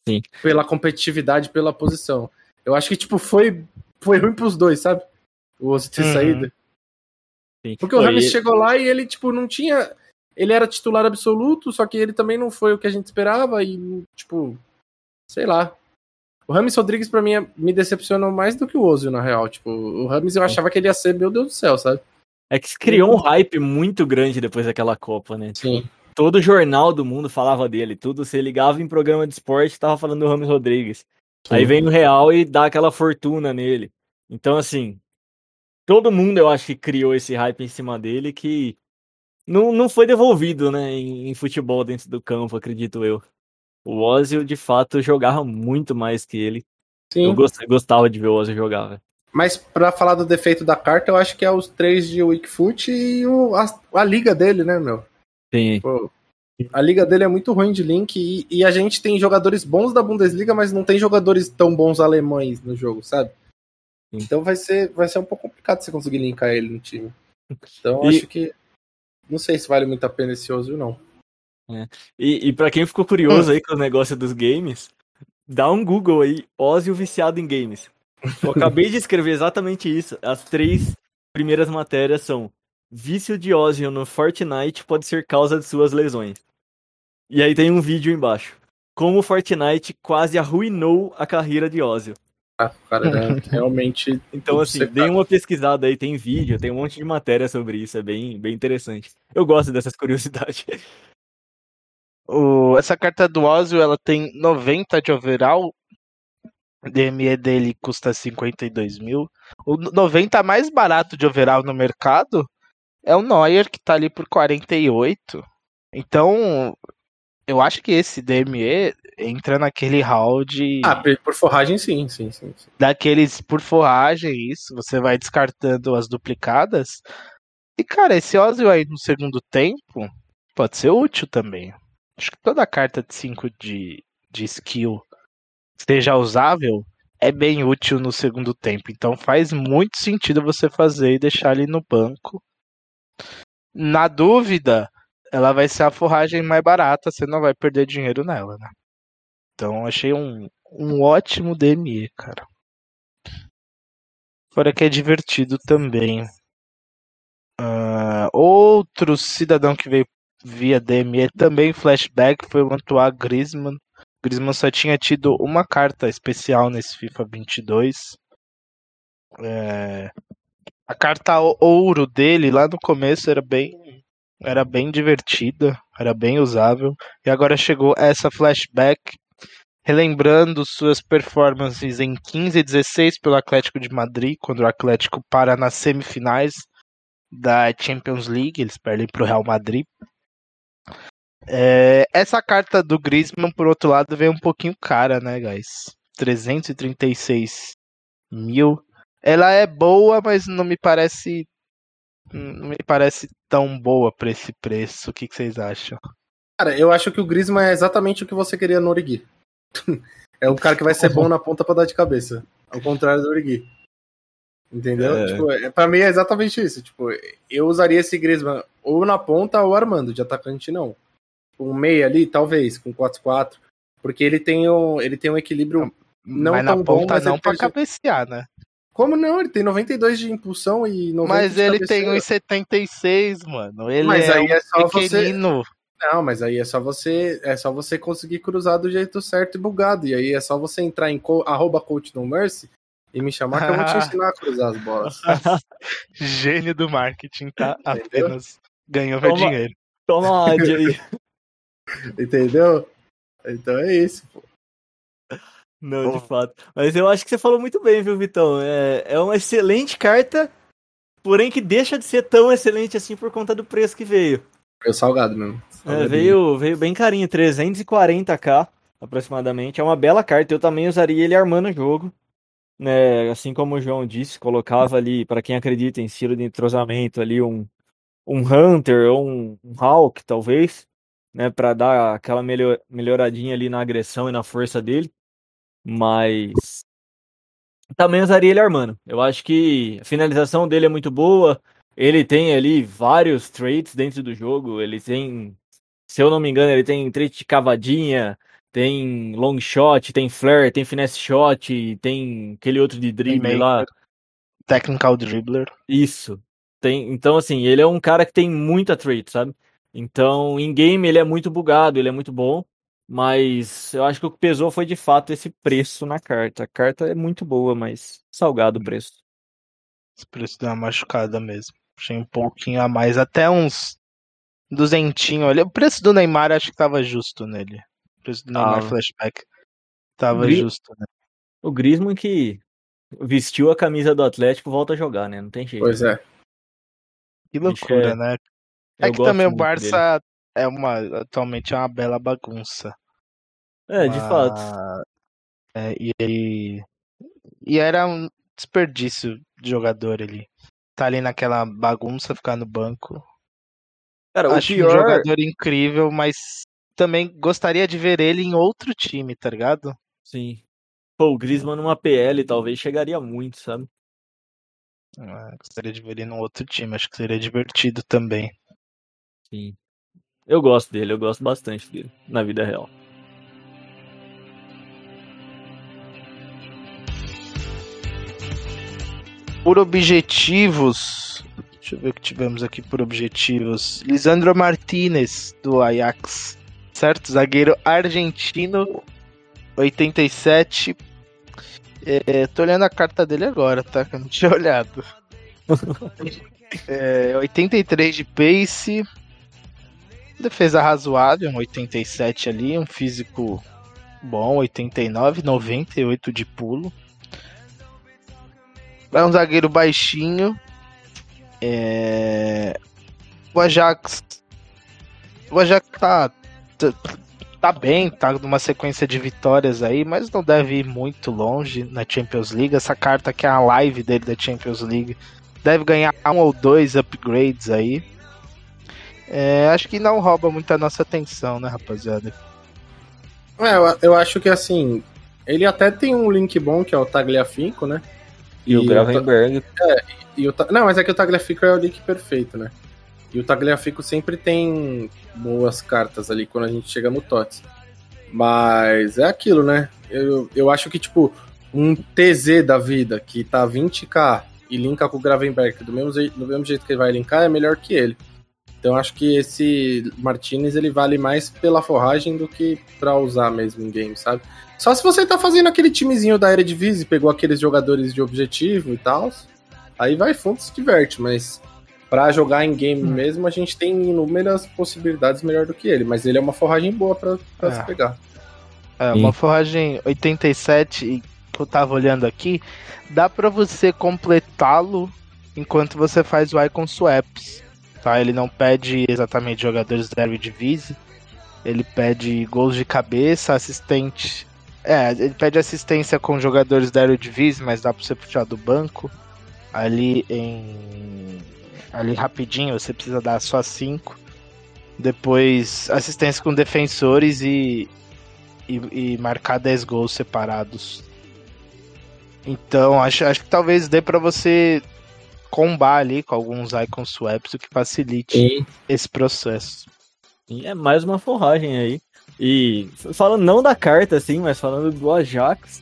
Sim. Pela competitividade, pela posição. Eu acho que tipo foi foi ruim pros dois, sabe? O Ozil ter Uhum. saído. Sim. Porque o Pô, Rames e- chegou lá e ele, tipo, não tinha. Ele era titular absoluto, só que ele também não foi o que a gente esperava e, tipo, sei lá. O Rames Rodrigues, pra mim, é- me decepcionou mais do que o Ozil, na real. Tipo, o Rames eu achava que ele ia ser, meu Deus do céu, sabe? É que se criou um hype muito grande depois daquela Copa, né? Sim. Todo jornal do mundo falava dele, tudo. Você ligava em programa de esporte, tava falando do Ramos Rodrigues. Aí vem no Real e dá aquela fortuna nele. Então, assim, todo mundo eu acho que criou esse hype em cima dele que não, não foi devolvido, né, em, em futebol dentro do campo, acredito eu. O Ozil, de fato, jogava muito mais que ele. Eu Sim. gost- gostava de ver o Ozil jogar, velho. Mas pra falar do defeito da carta, eu acho que é os três de Wickfoot e o, a, a liga dele, né, meu? Sim. Pô, a liga dele é muito ruim de link e, e a gente tem jogadores bons da Bundesliga, mas não tem jogadores tão bons alemães no jogo, sabe? Então vai ser, vai ser um pouco complicado você conseguir linkar ele no time. Então E- acho que. Não sei se vale muito a pena esse Ozil, não. E, e para quem ficou curioso aí com o negócio dos games, dá um Google aí, Ozil viciado em games. Eu acabei de escrever exatamente isso. As três primeiras matérias são Vício de Ozil no Fortnite pode ser causa de suas lesões. E aí tem um vídeo embaixo. Como o Fortnite quase arruinou a carreira de Ozil. Ah, o cara é realmente. Então, assim, dê tá- uma pesquisada aí, tem vídeo, tem um monte de matéria sobre isso, é bem, bem interessante. Eu gosto dessas curiosidades. O- essa carta do Ozil, ela tem 90 de overall. DME dele custa 52 mil. O 90 mais barato de overall no mercado é o Neuer, que tá ali por 48. Então, eu acho que esse DME entra naquele hall de. Ah, por forragem sim, sim, sim. sim. daqueles por forragem, isso, você vai descartando as duplicadas. E, cara, esse Ozil aí no segundo tempo pode ser útil também. Acho que toda carta de 5 de, de skill seja usável é bem útil no segundo tempo. Então faz muito sentido você fazer e deixar ele no banco. Na dúvida, ela vai ser a forragem mais barata, você não vai perder dinheiro nela, né? Então achei um, um ótimo DME, cara. Fora que é divertido também. Ah, outro cidadão que veio via DME também flashback foi o Antoine Griezmann. Griezmann só tinha tido uma carta especial nesse FIFA 22. É, a carta ouro dele lá no começo era bem era bem divertida, era bem usável. E agora chegou essa flashback relembrando suas performances em 15 e 16 pelo Atlético de Madrid, quando o Atlético para nas semifinais da Champions League, eles perdem para o Real Madrid. É, essa carta do Griezmann, por outro lado, veio um pouquinho cara, né, guys? 336 mil. Ela é boa, mas não me parece. Não me parece tão boa pra esse preço. O que, que vocês acham? Cara, eu acho que o Griezmann é exatamente o que você queria no Origi. é um cara que vai ser bom na ponta pra dar de cabeça. Ao contrário do Origi. Entendeu? É. Tipo, é, pra mim é exatamente isso. Tipo, eu usaria esse Griezmann ou na ponta ou armando, de atacante não. Um meia ali, talvez, com 4-4. Porque ele tem um, ele tem um equilíbrio. Não mas na tão bom, ponta mas não pra cabecear, né? Como não? Ele tem 92 de impulsão e 90 Mas de ele tem cabeceira. 1,76, mano. Ele Mas é aí um é só você- pequenino. Não, mas aí é só você é só você conseguir cruzar do jeito certo e bugado. E aí é só você entrar em co arroba coach no mercy e me chamar que eu vou te ensinar a cruzar as bolas. Gênio do marketing, tá? Entendeu? Apenas ganhou meu dinheiro. Toma ad aí. Entendeu? Então é isso. pô. Não, de fato. Mas eu acho que você falou muito bem, viu, Vitão? É, é uma excelente carta, porém que deixa de ser tão excelente assim por conta do preço que veio. É salgado mesmo. É, veio, veio bem carinho, 340k aproximadamente. É uma bela carta. Eu também usaria ele armando o jogo. Né? Assim como o João disse, colocava ali, para quem acredita em estilo de entrosamento, ali um, um Hunter ou um, um Hawk, talvez, né? Para dar aquela melhor, melhoradinha ali na agressão e na força dele. Mas também usaria ele armando. Eu acho que a finalização dele é muito boa. Ele tem ali vários traits dentro do jogo. Ele tem, se eu não me engano, ele tem trait de cavadinha, tem long shot, tem flare, tem finesse shot, tem aquele outro de drible lá. Technical Dribbler. Isso. Tem, então, assim, ele é um cara que tem muita trait, sabe? Então, em game ele é muito bugado, ele é muito bom. Mas eu acho que o que pesou foi de fato esse preço na carta. A carta é muito boa, mas salgado o preço. Esse preço deu uma machucada mesmo. Achei um pouquinho a mais, até uns duzentinho ali. O preço do Neymar acho que tava justo nele. O preço do Neymar Tava. flashback tava Gri- justo, né? O Griezmann que vestiu a camisa do Atlético volta a jogar, né? Não tem jeito. Pois é. Que loucura, é- né? Eu É que gosto também o muito dele. Barça é uma atualmente é uma bela bagunça. É, de Mas- fato. É, e aí. E era um desperdício de jogador ali. Tá ali naquela bagunça, ficar no banco. Cara, o Acho um pior. jogador incrível, mas também gostaria de ver ele em outro time, tá ligado? Sim. Pô, o Griezmann numa PL talvez chegaria muito, sabe? Ah, gostaria de ver ele num outro time, acho que seria divertido também. Sim. Eu gosto dele, eu gosto bastante dele, na vida real. Por objetivos. Deixa eu ver o que tivemos aqui por objetivos. Lisandro Martinez, do Ajax. Certo? Zagueiro argentino. 87. É, tô olhando a carta dele agora, tá? Que eu não tinha olhado. É, 83 de pace. Defesa razoável, um 87 ali. Um físico bom, 89, 98 de pulo. É um zagueiro baixinho. É... O Ajax. O Ajax tá, tá, tá bem, tá numa sequência de vitórias aí, mas não deve ir muito longe na Champions League. Essa carta que é a live dele da Champions League deve ganhar um ou dois upgrades aí. É, acho que não rouba muito a nossa atenção, né, rapaziada? É, eu, eu acho que assim, ele até tem um link bom que é o Tagliafico, né? E, o Gravenberg. E o, não, mas é que o Tagliafico é o link perfeito, né? E o Tagliafico sempre tem boas cartas ali quando a gente chega no TOTS. Mas é aquilo, né? Eu, eu acho que, tipo, um TZ da vida que tá 20k e linka com o Gravenberg do mesmo, jeito- do mesmo jeito que ele vai linkar é melhor que ele. Então acho que esse Martinez ele vale mais pela forragem do que pra usar mesmo em game, sabe? Só se você tá fazendo aquele timezinho da Eredivisie, pegou aqueles jogadores de objetivo e tal, aí vai fundo e se diverte, mas pra jogar em game mesmo a gente tem inúmeras possibilidades melhor do que ele, mas ele é uma forragem boa pra, pra É. se pegar. É, uma forragem 87 e que eu tava olhando aqui, dá pra você completá-lo enquanto você os Icon Swaps. Tá? Ele não pede exatamente jogadores da Eredivisie, ele pede gols de cabeça, assistente. É, ele pede assistência com jogadores da Eredivisie, mas dá pra você puxar do banco. Ali em. Ali rapidinho, você precisa dar só 5. Depois, assistência com defensores e, e, e marcar 10 gols separados. Então, acho, acho que talvez dê pra você combar ali com alguns icon swaps, o que facilite Sim. esse processo. Sim, é mais uma forragem aí. E falando não da carta, assim, mas falando do Ajax,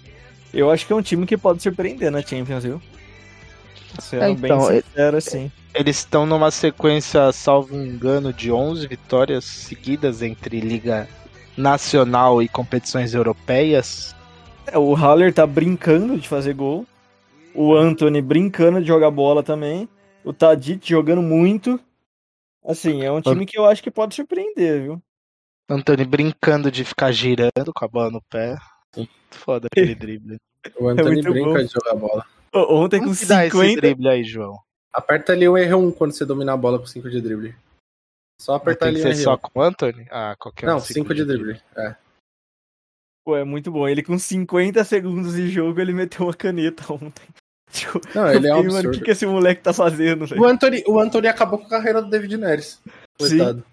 eu acho que é um time que pode surpreender na Champions, viu? Sendo É, então, bem sincero, assim. Eles estão numa sequência, salvo engano, de 11 vitórias seguidas entre Liga Nacional e competições europeias. É, o Haller tá brincando de fazer gol. O Anthony brincando de jogar bola também. O Tadic jogando muito. Assim, é um time que eu acho que pode surpreender, viu? Antônio brincando de ficar girando com a bola no pé. Foda aquele drible. O Anthony muito brinca bom. de jogar bola. Ô, Ontem com Como que dá esse 50. drible aí, João? Aperta ali o R1 quando você dominar a bola com 5 de drible. Só apertar que ali o ser R1. só com o Anthony? Ah, qualquer um. Não, 5 de drible. É. Pô, é muito bom. Ele com 50 segundos de jogo, ele meteu uma caneta ontem. Tipo, Não, ele é um fiquei, mano, o absurdo. que, que esse moleque tá fazendo? O Anthony, o Anthony acabou com a carreira do David Neres. Coitado.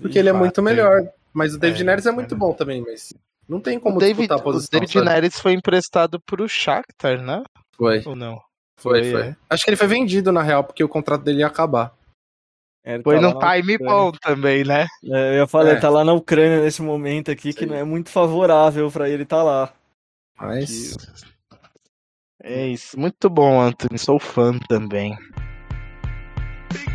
Porque ele é muito melhor. Mas o David É, Neres é é muito verdade. bom também, mas não tem como O David, disputar a o posição. David sabe? Neres foi emprestado pro Shakhtar, né? Foi, Ou não? foi, Foi, foi. é. Acho que ele foi vendido, na real, porque o contrato dele ia acabar. É, ele Foi tá num time bom também, né? É, eu ia falar, É. ele tá lá na Ucrânia nesse momento aqui, que Sim. não é muito favorável pra ele tá lá. Mas. É isso. Muito bom, Anthony. Sou fã também. Big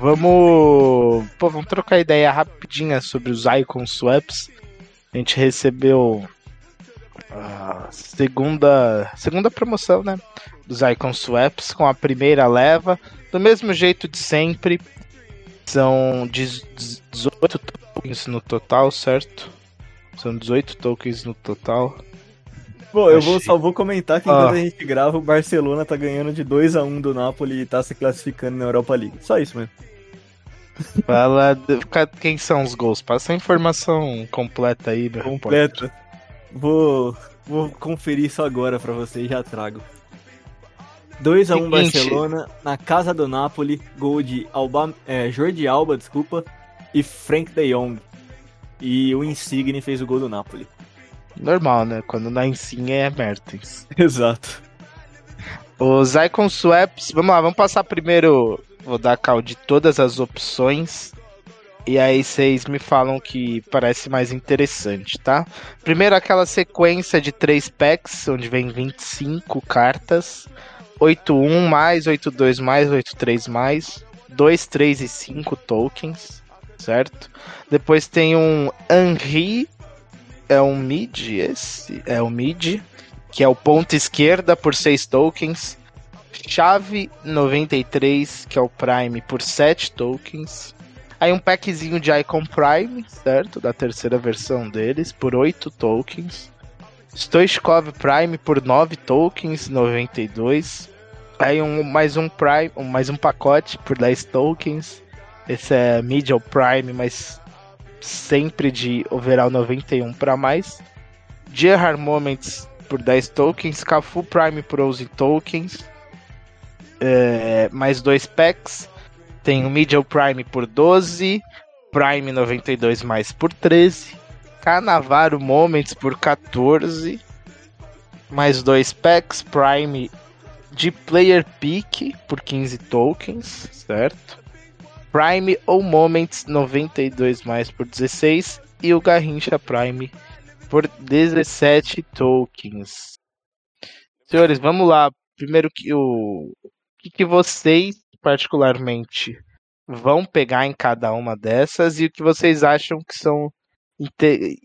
Vamos. Pô, vamos trocar ideia rapidinha sobre os Icon Swaps. A gente recebeu a segunda, segunda promoção, né? Dos Icon Swaps com a primeira leva. Do mesmo jeito de sempre. São 18 tokens no total, certo? São 18 tokens no total. Pô, eu vou, só vou comentar que Ah. enquanto a gente grava, o Barcelona tá ganhando de 2 a 1 do Napoli e tá se classificando na Europa League. Só isso mesmo. Fala quem são os gols. Passa a informação completa aí, meu repórter. Completa. Vou, vou conferir isso agora pra você e já trago. 2 a 1 Seguinte. Barcelona, na casa do Napoli, gol de Alba, é, Jordi Alba, desculpa, e Frank de Jong. E o Insigne fez o gol do Napoli. Normal, né? Quando na Insigne é Mertens. Exato. Os Icon Swaps, vamos lá, vamos passar primeiro. Vou dar cal de todas as opções. E aí vocês me falam que parece mais interessante, tá? Primeiro aquela sequência de três packs, onde vem 25 cartas. 8-1 mais, 8-2 mais, 8-3 mais. 2, 3 e 5 tokens, certo? Depois tem um Henri, é um mid esse? É o mid, que é o ponta esquerda por 6 tokens. Chave 93, que é o Prime, por 7 tokens. Aí um packzinho de Icon Prime, certo? Da terceira versão deles, por 8 tokens. Stoichkov Prime por 9 tokens, 92. Aí um, mais um Prime, um- mais um pacote por 10 tokens. Esse é Medial Prime, mas sempre de overall 91 para mais. Gerhard Moments por 10 tokens. Cafu Prime por 11 tokens. É, mais dois packs. Tem o Medial Prime por 12. Prime 92 mais por 13. Canavaro Moments por 14. Mais dois packs. Prime de Player Pick por 15 tokens, certo? Prime ou Moments 92 mais por 16. E o Garrincha Prime por 17 tokens. Senhores, vamos lá. Primeiro que o, que, que vocês particularmente vão pegar em cada uma dessas e o que vocês acham que são inte-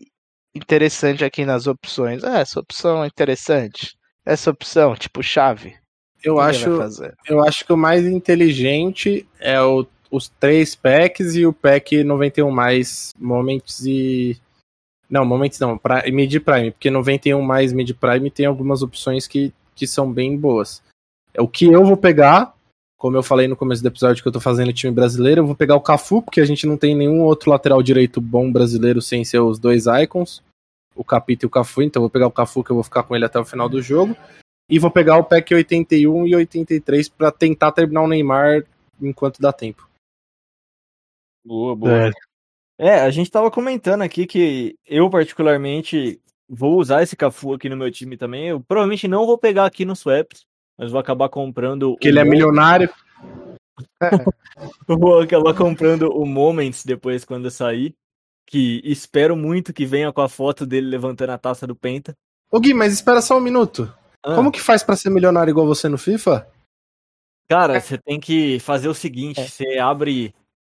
interessante aqui nas opções. Ah, essa opção é interessante. Essa opção, tipo chave. Eu acho, eu acho que o mais inteligente é o- os três packs e o pack 91 mais Moments e. Não, Moments não, pra, Mid Prime, porque 91 mais Mid Prime tem algumas opções que, que são bem boas. É O que eu vou pegar, como eu falei no começo do episódio que eu tô fazendo time brasileiro, eu vou pegar o Cafu, porque a gente não tem nenhum outro lateral direito bom brasileiro sem ser os dois icons, o Capita e o Cafu, então eu vou pegar o Cafu que eu vou ficar com ele até o final do jogo. E vou pegar o pack 81 e 83 pra tentar terminar o Neymar enquanto dá tempo. Boa, boa. É, a gente tava comentando aqui que eu, particularmente, vou usar esse Cafu aqui no meu time também. Eu provavelmente não vou pegar aqui no Swaps, mas vou acabar comprando. Porque ele é milionário. Eu vou acabar comprando o Moments depois quando eu sair. Que espero muito que venha com a foto dele levantando a taça do Penta. Ô Gui, mas espera só um minuto. Ah, Como que faz pra ser milionário igual você no FIFA? Cara, você tem que fazer o seguinte: você abre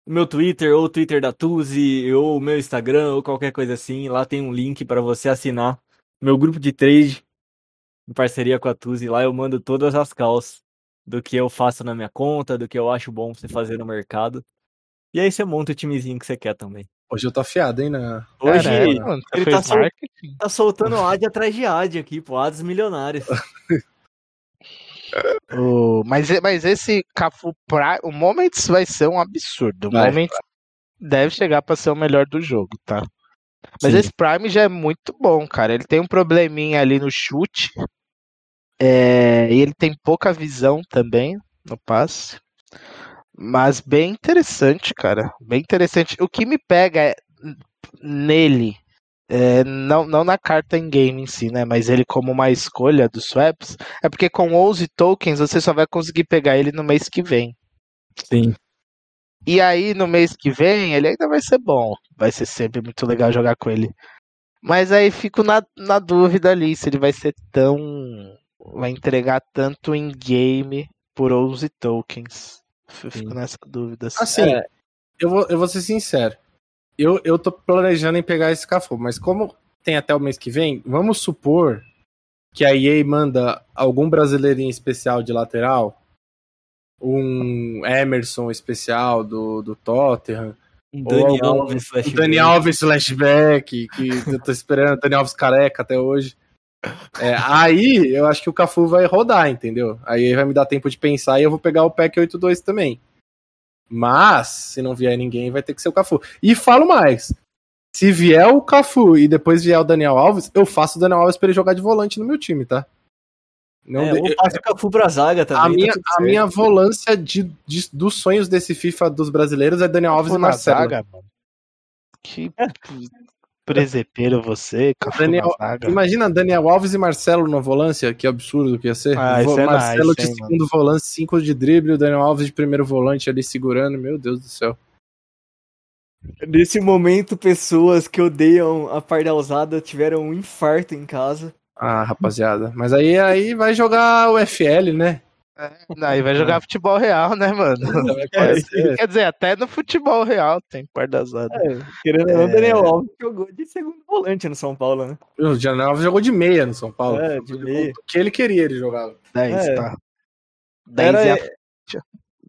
o meu Twitter, ou o Twitter da Tuzi, ou o meu Instagram, ou qualquer coisa assim. Lá tem um link para você assinar meu grupo de trade em parceria com a Tuzi. Lá eu mando todas as calls do que eu faço na minha conta, do que eu acho bom você fazer no mercado. E aí você monta o timezinho que você quer também. Hoje eu tô afiado, hein? Na... Hoje Caralho, mano, você ele tá sol- tá soltando ad atrás de ad aqui, pô, ads milionários. O- mas, mas esse Cafu Prime, o Moments vai ser um absurdo. O Vai, Moments deve chegar pra ser o melhor do jogo, tá? Mas Sim. esse Prime já é muito bom, cara. Ele tem um probleminha ali no chute. É, e ele tem pouca visão também no passe. Mas bem interessante, cara. Bem interessante. O que me pega é nele, é, não, não na carta em game em si, né? Mas ele como uma escolha dos swaps, é porque com 11 tokens você só vai conseguir pegar ele no mês que vem. Sim. E aí, no mês que vem, ele ainda vai ser bom. Vai ser sempre muito legal jogar com ele. Mas aí fico na, na dúvida ali se ele vai ser tão. Vai entregar tanto em game por 11 tokens. Fico nessa dúvida. assim. Assim, eu, vou, eu vou ser sincero. Eu, eu tô planejando em pegar esse Cafu, mas como tem até o mês que vem, vamos supor que a EA manda algum brasileirinho especial de lateral, um Emerson especial do, do Tottenham, Um Dani algum- Alves, um flashback. Dani Alves flashback, que eu tô esperando, Dani Alves careca até hoje. É, aí eu acho que o Cafu vai rodar, entendeu? Aí vai me dar tempo de pensar e eu vou pegar o pack 82 também. Mas, se não vier ninguém, vai ter que ser o Cafu. E falo mais. Se vier o Cafu e depois vier o Daniel Alves, eu faço o Daniel Alves pra ele jogar de volante no meu time, tá? Não É, de- ou passa o Cafu pra zaga também. a tá minha, tudo a minha volância de, de- dos sonhos desse FIFA dos brasileiros é Daniel Alves Cafu e na Marcelo. zaga, mano. Que presepeiro você, Daniel-. Imagina Daniel Alves e Marcelo na volância, que absurdo que ia ser. Ah, Vo- é Marcelo nice, de hein, segundo volante, cinco de drible, o Daniel Alves de primeiro volante ali segurando, meu Deus do céu. Nesse momento, pessoas que odeiam a pardalzada tiveram um infarto em casa. Ah, rapaziada. Mas aí, aí vai jogar o FL, né? Aí vai jogar futebol real, né, mano? Ser. Quer dizer, até no futebol real tem pardazada. Querendo ou não, É. Daniel Alves jogou de segundo volante no São Paulo, né? O Daniel Alves jogou de meia no São Paulo. É, de meia. O que ele queria, ele jogava. É isso, É. tá. 10 Era, e a...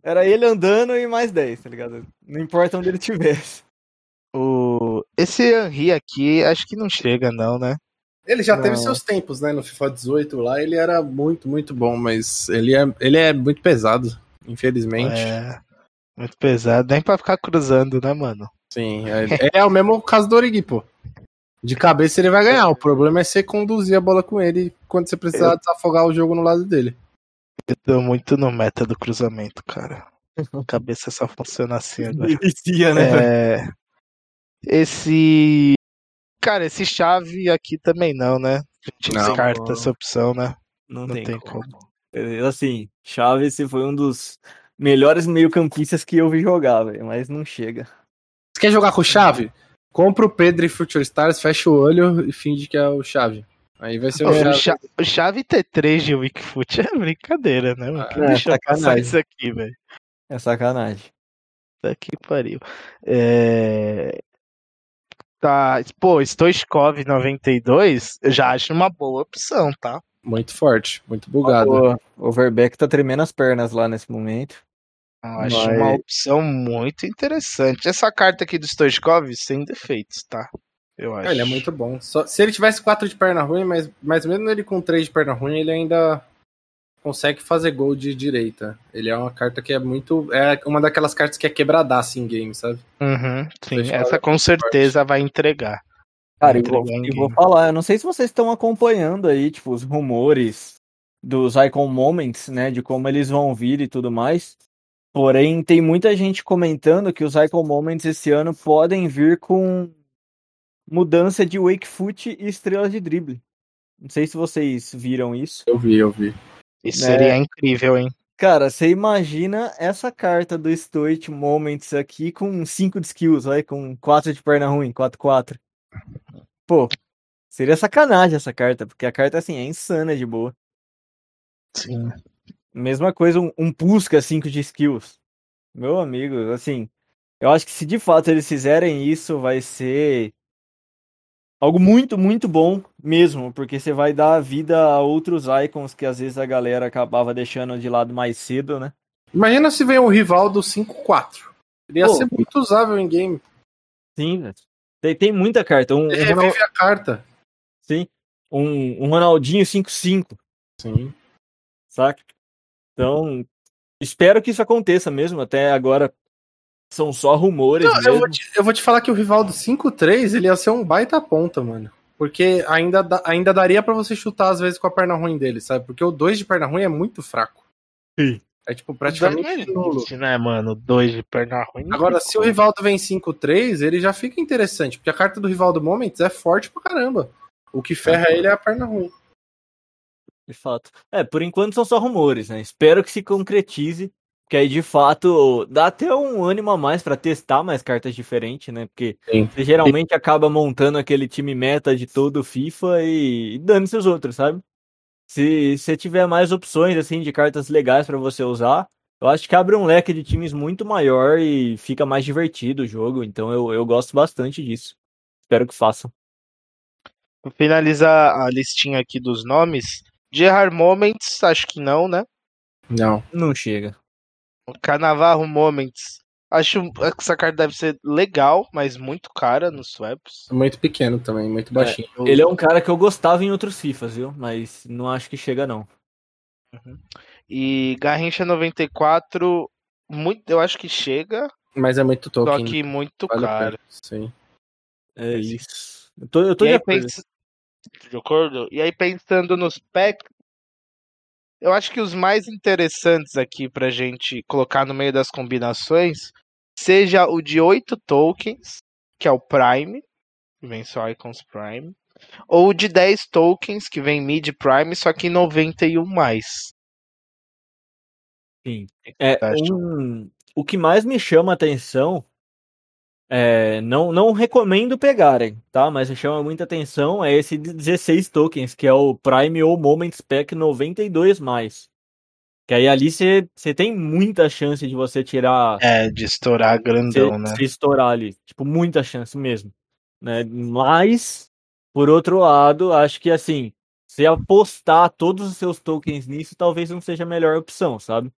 era ele andando e mais 10, tá ligado? Não importa onde ele estivesse. o... Esse Henry aqui, acho que não chega, não, né? Ele já teve Não. seus tempos, né? No FIFA 18 lá, ele era muito, muito bom, mas ele é, ele é muito pesado, infelizmente. É. Muito pesado, nem pra ficar cruzando, né, mano? Sim, é, é o mesmo caso do Origi, pô. De cabeça ele vai ganhar, o problema é você conduzir a bola com ele quando você precisar desafogar o jogo no lado dele. Eu tô muito no meta do cruzamento, cara. Cabeça só funciona assim agora. Vicia, né? É... Esse. Cara, esse chave aqui também não, né? A gente Não. descarta essa opção, né? Não, Não tem, tem como. como. É, Assim, Chaves foi um dos melhores meio-campistas que eu vi jogar, velho, mas não chega. Você quer jogar com chave? Compra o Pedro e Future Stars, fecha o olho e finge que é o chave. Aí vai ser o chave. o, cha- o chave T3 de Wikifoot é brincadeira, né? Mano? Quem É, deixa eu passar sacanagem. isso aqui, velho? É sacanagem. Puta que pariu. É... Tá, pô, Stoichkov 92, eu já acho uma boa opção, tá? Muito forte, muito bugado. O Overbeck tá tremendo as pernas lá nesse momento. Eu acho Mas- uma opção muito interessante. Essa carta aqui do Stoichkov, sem defeitos, tá? Eu acho. É, ele é muito bom. Só- se ele tivesse quatro de perna ruim, mas, mas mesmo ele com três de perna ruim, ele ainda consegue fazer gol de direita. Ele é uma carta que é muito. É uma daquelas cartas que é quebradaça em game, sabe? Uhum, sim, essa com certeza vai entregar. Cara, Vai eu vou, entregar eu vou falar, eu não sei se vocês estão acompanhando aí, tipo, os rumores dos Icon Moments, né, de como eles vão vir e tudo mais. Porém, tem muita gente comentando que os Icon Moments esse ano podem vir com mudança de Wakefoot e estrelas de drible. Não sei se vocês viram isso. Eu vi, eu vi. Isso É. seria incrível, hein? Cara, você imagina essa carta do Stoit Moments aqui com 5 de skills, vai, com 4 de perna ruim, 4-4. Pô, seria sacanagem essa carta, porque a carta, assim, é insana de boa. Sim. Mesma coisa, um, um Pusca 5 de skills. Meu amigo, assim, eu acho que se de fato eles fizerem isso, vai ser algo muito, muito bom mesmo, porque você vai dar vida a outros icons que às vezes a galera acabava deixando de lado mais cedo, né? Imagina se vem um rival do 5-4. Ele ia Pô. ser muito usável em game. Sim, velho. Tem, tem muita carta. Um, um, Ele Ronal- revive a carta. sim, um, um Ronaldinho 5-5, Sim. saca? Então, espero que isso aconteça mesmo. Até agora são só rumores Não, eu, vou te, eu vou te falar que o rival do 5-3 ele ia ser um baita ponta, mano. Porque ainda, ainda daria pra você chutar às vezes com a perna ruim dele, sabe? Porque o 2 de perna ruim é muito fraco. Sim. É tipo praticamente Praticamente nulo. né, mano? Dois de perna ruim. Agora, se o. Rivaldo vem 5-3, ele já fica interessante, porque a carta do Rivaldo Moments é forte pra caramba. O que ferra ele é a perna ruim. De fato. É, por enquanto são só rumores, né? Espero que se concretize. Que aí, de fato, dá até um ânimo a mais pra testar mais cartas diferentes, né? Porque Sim. você geralmente acaba montando aquele time meta de todo o FIFA e, e dando-se os outros, sabe? Se você tiver mais opções, assim, de cartas legais pra você usar, eu acho que abre um leque de times muito maior e fica mais divertido o jogo. Então eu, eu gosto bastante disso. Espero que façam. Vou finalizar a listinha aqui dos nomes. Gerard Moments, acho que não, né? Não. Não chega. Canavarro Moments. Acho que essa carta deve ser legal, mas muito cara nos swaps. É muito pequeno também, muito baixinho. Ele é um cara que eu gostava em outros FIFAs, viu? Mas não acho que chega, não. E Garrincha 94, muito, eu acho que chega, Mas é muito só token. que muito vale caro. Sim. É isso. Eu tô, eu tô de acordo. pens- de acordo? E aí, pensando nos packs, eu acho que os mais interessantes aqui pra gente colocar no meio das combinações seja o de 8 tokens, que é o Prime, que vem só Icons Prime, ou o de 10 tokens, que vem Mid Prime, só que 91 mais. Sim. É, um, o que mais me chama a atenção, é, não, não recomendo pegarem, tá? Mas chama muita atenção é esse de 16 tokens, que é o Prime ou Moments Pack 92 mais. Que aí ali você tem muita chance de você tirar É, de estourar se, grandão, né? se estourar ali. Tipo, muita chance mesmo. Né? Mas, por outro lado, acho que assim, você apostar todos os seus tokens nisso talvez não seja a melhor opção, sabe?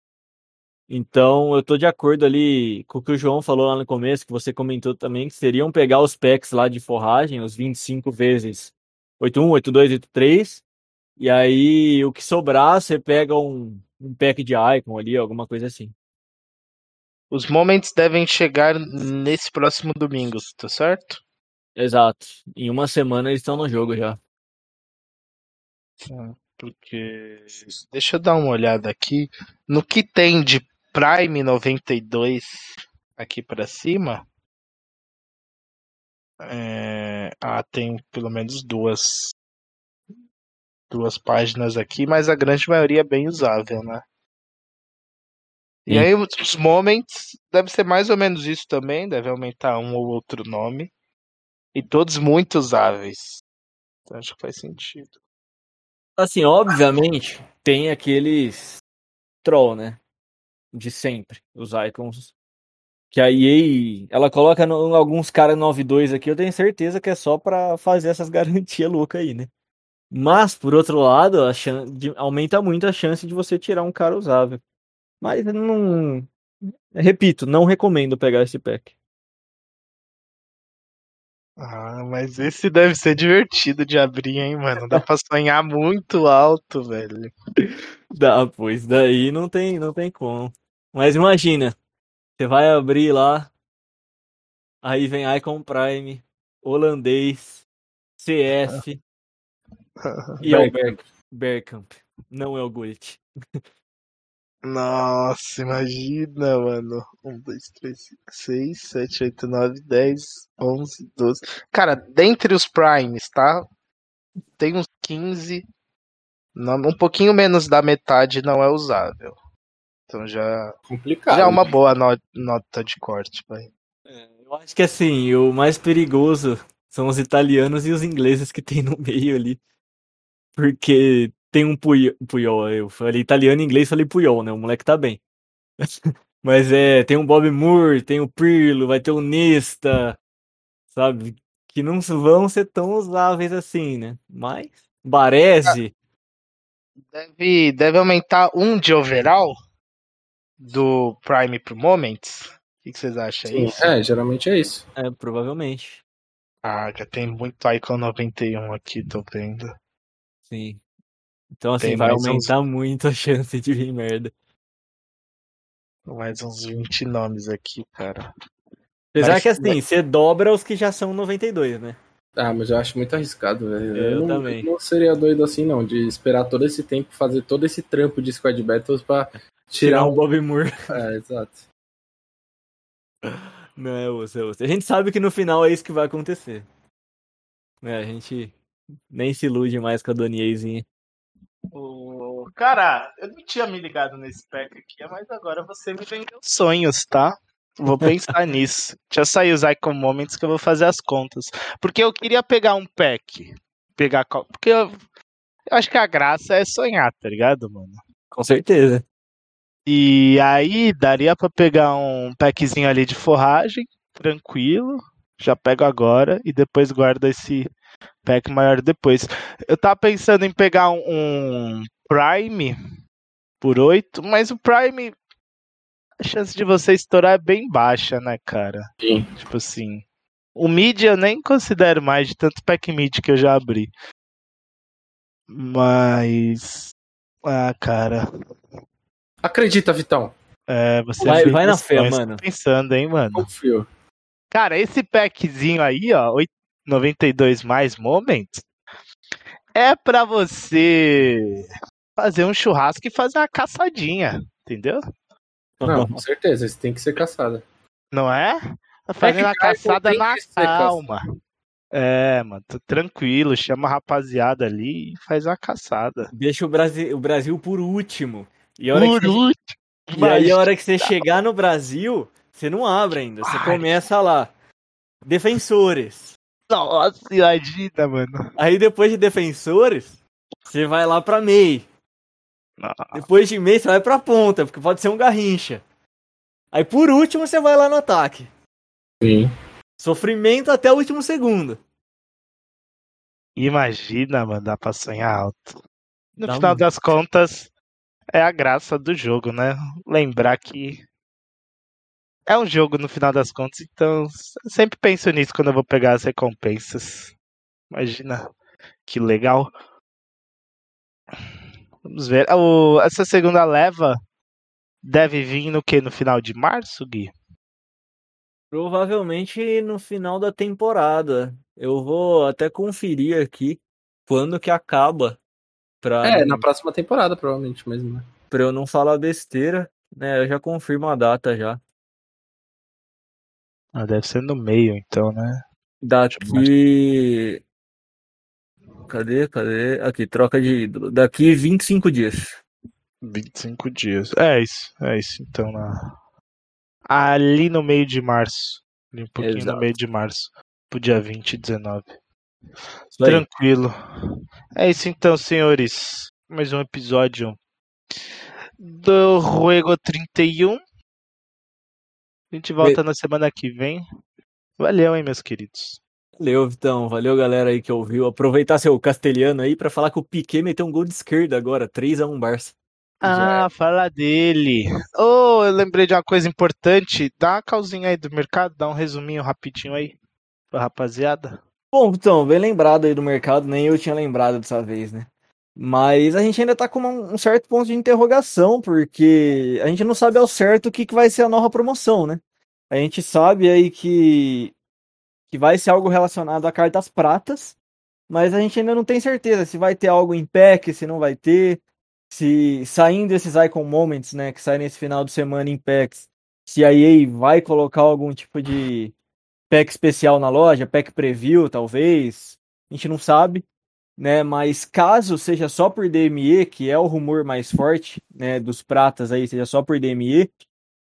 Então eu tô de acordo ali com o que o João falou lá no começo, que você comentou também, que seriam pegar os packs lá de forragem, os 25 vezes 81, 82, 83, e aí o que sobrar você pega um, um pack de icon ali, alguma coisa assim. Os moments devem chegar nesse próximo domingo, tá certo? Exato. Em uma semana eles estão no jogo já. Tá, Porque. Deixa eu dar uma olhada aqui. No que tem de Prime 92 aqui pra cima. É, Ah, tem pelo menos duas. Duas páginas aqui, mas a grande maioria é bem usável, né? E Sim. aí os moments deve ser mais ou menos isso também, deve aumentar um ou outro nome. E todos muito usáveis. Então acho que faz sentido. Assim, obviamente, tem aqueles troll, né? De sempre, os icons. Que a EA, ela coloca no- alguns caras 9.2 aqui, eu tenho certeza que é só pra fazer essas garantias loucas aí, né? Mas, por outro lado, a chan- de- aumenta muito a chance de você tirar um cara usável. Mas não. Repito, não recomendo pegar esse pack. Ah, mas esse deve ser divertido de abrir, hein, mano? Dá pra sonhar muito alto, velho. Dá, pois daí não tem, não tem como. Mas imagina, você vai abrir lá, aí vem Icon Prime, holandês, CF e é o Berg- Bergkamp. Não é o Gullit. Nossa, imagina, mano. 1, 2, 3, 5, 6, 7, 8, 9, 10, 11, 12. Cara, dentre os primes, tá? Tem uns 15. não- Um pouquinho menos da metade não é usável. Então já, Complicado. já é uma boa no- nota de corte, vai. Eu acho que assim, o mais perigoso são os italianos e os ingleses que tem no meio ali. Porque tem um Puyol, Puyol eu falei italiano e inglês, falei Puyol, né? O moleque tá bem. Mas é, tem um Bob Moore, tem o Pirlo, vai ter o Nesta, sabe? Que não vão ser tão usáveis assim, né? Mas, Baresi, Deve, deve aumentar um de overall do Prime pro Moments. O que, que vocês acham? É Sim, isso? é, geralmente é isso. é, provavelmente. Ah, já tem muito Icon 91 aqui, tô vendo. Sim. Então, assim, Tem vai mais uns- aumentar muito a chance de vir merda. Mais uns 20 nomes aqui, cara. Apesar Mas- que, assim, você dobra os que já são 92, né? Ah, mas eu acho muito arriscado, velho. Eu não, também. não seria doido assim, não, de esperar todo esse tempo, fazer todo esse trampo de Squad Battles pra tirar Tirar o um. Bob Moore. É, exato. Não é você, é você. A gente sabe que no final é isso que vai acontecer. É, a gente nem se ilude mais com a Doniezinha. O... Cara, eu não tinha me ligado nesse pack aqui, mas agora você me vendeu sonhos, tá? Vou pensar nisso. Deixa eu sair os Icon Moments que eu vou fazer as contas. Porque eu queria pegar um pack. Pegar. qual- Porque eu, eu acho que a graça é sonhar, tá ligado, mano? Com certeza. E aí daria pra pegar um packzinho ali de forragem, tranquilo. Já pego agora e depois guardo esse pack maior depois. Eu tava pensando em pegar um, um Prime por 8, mas o Prime a chance de você estourar é bem baixa, né, cara? Sim. Tipo assim, o mid eu nem considero mais de tanto pack mid que eu já abri. Mas ah, cara, Acredita, Vitão. é, você Vai- vai na fé, mano. pensando, hein, mano. Confio. Cara, esse packzinho aí, ó, 8 92 mais moments, é pra você fazer um churrasco e fazer uma caçadinha, entendeu? Não, com certeza, esse tem que ser caçado. Não é? Tá fazendo a caçada na calma. É, mano, tô tranquilo, chama a rapaziada ali e faz uma caçada. Deixa o Brasil, o Brasil por último. E, a hora que Por você- último, e aí, a hora que você chegar no Brasil, você não abre ainda. Você Ai. começa lá. Defensores. Nossa, imagina, mano. Aí depois de defensores, você vai lá pra MEI. Depois de MEI, você vai pra ponta, porque pode ser um garrincha. Aí por último, você vai lá no ataque. Sim. Sofrimento até o último segundo. Imagina, mano, dá pra sonhar alto. No Dá final um- das contas, é a graça do jogo, né? Lembrar que é um jogo no final das contas, então sempre penso nisso quando eu vou pegar as recompensas. Imagina que legal. Vamos ver. O- essa segunda leva deve vir no que? No final de março, Gui? Provavelmente no final da temporada. Eu vou até conferir aqui quando que acaba. Pra, É, na próxima temporada, provavelmente mesmo, né? pra eu não falar besteira. Né, eu já confirmo a data já. Ah, deve ser no meio, então, né? Daqui. Cadê? Cadê? Aqui, troca de. Daqui 25 dias. 25 dias. É isso, é isso. Então, na... ali no meio de março. Ali um pouquinho Exato. no meio de março. Pro dia 20 e 19. Isso aí. Tranquilo. É isso então, senhores. Mais um episódio do Ruego 31. A gente volta na semana que vem. Valeu, hein, meus queridos. Valeu, Vitão. Valeu, galera aí que ouviu. Aproveitar seu castelhano aí pra falar que o Piquet meteu um gol de esquerda agora. 3x1 Barça. Já Ah, fala dele. Oh, eu lembrei de uma coisa importante. Dá uma calzinha aí do mercado, dá um resuminho rapidinho aí pra rapaziada. Bom, então, bem lembrado aí do mercado, nem eu tinha lembrado dessa vez, né? Mas a gente ainda tá com um certo ponto de interrogação, porque a gente não sabe ao certo o que, que vai ser a nova promoção, né? A gente sabe aí que, que vai ser algo relacionado a cartas pratas, mas a gente ainda não tem certeza se vai ter algo em pack, se não vai ter, se saindo esses Icon Moments, né, que saem nesse final de semana em packs, se a EA vai colocar algum tipo de pack especial na loja, pack preview, talvez. A gente não sabe, né? Mas caso seja só por DME, que é o rumor mais forte, né, dos pratas aí, seja só por DME,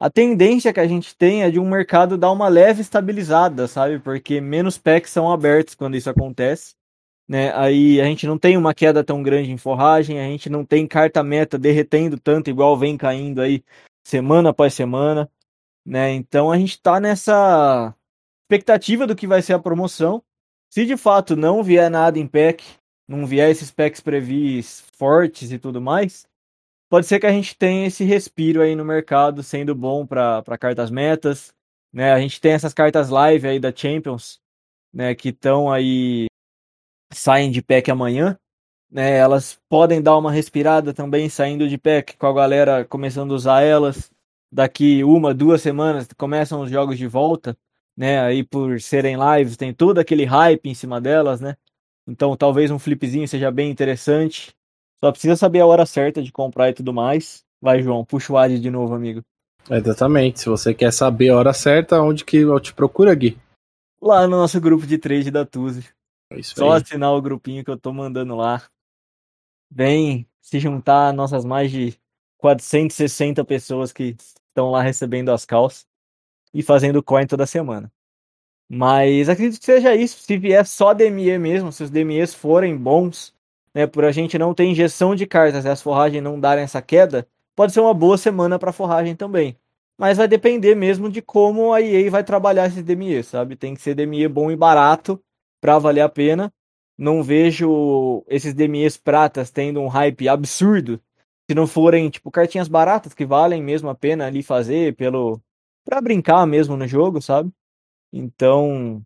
a tendência que a gente tem é de um mercado dar uma leve estabilizada, sabe? Porque menos packs são abertos quando isso acontece. Né? Aí a gente não tem uma queda tão grande em forragem, a gente não tem carta meta derretendo tanto igual vem caindo aí semana após semana, né? Então a gente tá nessa expectativa do que vai ser a promoção. Se de fato não vier nada em pack, não vier esses packs previs fortes e tudo mais, pode ser que a gente tenha esse respiro aí no mercado, sendo bom para cartas metas. Né? A gente tem essas cartas live aí da Champions, né, que estão aí saem de pack amanhã. Né? Elas podem dar uma respirada também saindo de pack com a galera começando a usar elas. Daqui uma, duas semanas começam os jogos de volta né? Aí por serem lives, tem todo aquele hype em cima delas, né? Então talvez um flipzinho seja bem interessante. Só precisa saber a hora certa de comprar e tudo mais. Vai, João, puxa o ad de novo, amigo. Exatamente. Se você quer saber a hora certa, onde que eu te procuro, Gui? Lá no nosso grupo de trade da Tuzi. É isso Só aí. assinar o grupinho que eu tô mandando lá. Vem se juntar a nossas mais de 460 pessoas que estão lá recebendo as calças e fazendo coin toda semana. Mas acredito que seja isso. Se vier só DME mesmo, se os DMEs forem bons, né, por a gente não ter injeção de cartas e as forragens não darem essa queda, pode ser uma boa semana para forragem também. Mas vai depender mesmo de como a EA vai trabalhar esses DME, sabe? Tem que ser DME bom e barato para valer a pena. Não vejo esses DMEs pratas tendo um hype absurdo. Se não forem, tipo, cartinhas baratas que valem mesmo a pena ali fazer pelo para brincar mesmo no jogo, sabe? Então,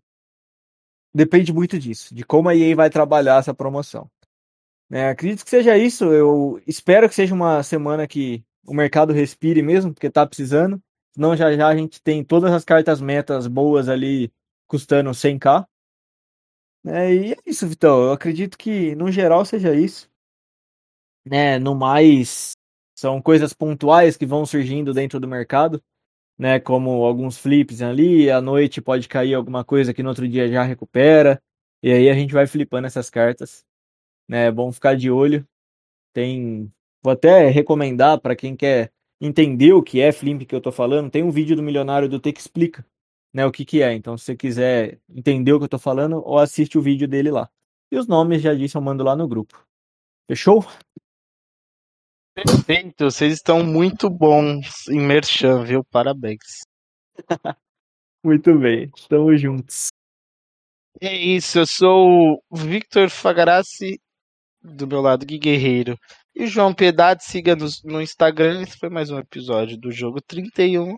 depende muito disso, de como a EA vai trabalhar essa promoção. Né, acredito que seja isso. Eu espero que seja uma semana que o mercado respire mesmo, porque tá precisando. Senão já já a gente tem todas as cartas metas boas ali custando 100k. É, e é isso, Vitão. Eu acredito que no geral seja isso. Né, no mais, são coisas pontuais que vão surgindo dentro do mercado né? Como alguns flips ali, à noite pode cair alguma coisa que no outro dia já recupera. E aí a gente vai flipando essas cartas. Né? É bom ficar de olho. Tem. Vou até recomendar para quem quer entender o que é flip que eu tô falando, tem um vídeo do Milionário do T que explica né, o que, que é. Então, se você quiser entender o que eu tô falando, ou assiste o vídeo dele lá. E os nomes, já disse, eu mando lá no grupo. Fechou? Perfeito, vocês estão muito bons em merchan, viu? Parabéns. Muito bem. Estamos juntos. É isso, eu sou o Victor Fagarassi, do meu lado, Gui Guerreiro. E o João Piedade, siga nos- no Instagram. Esse foi mais um episódio do Jogo 31. A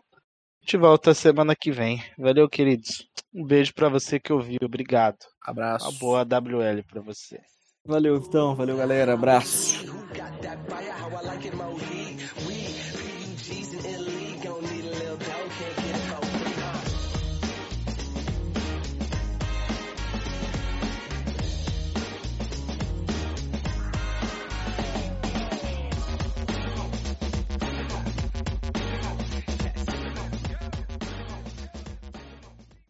gente volta semana que vem. Valeu, queridos. Um beijo pra você que ouviu. Obrigado. Abraço. Uma boa WL pra você. Valeu, Vitão. Valeu, galera. Abraço. That fire, how I like it, Mohi. We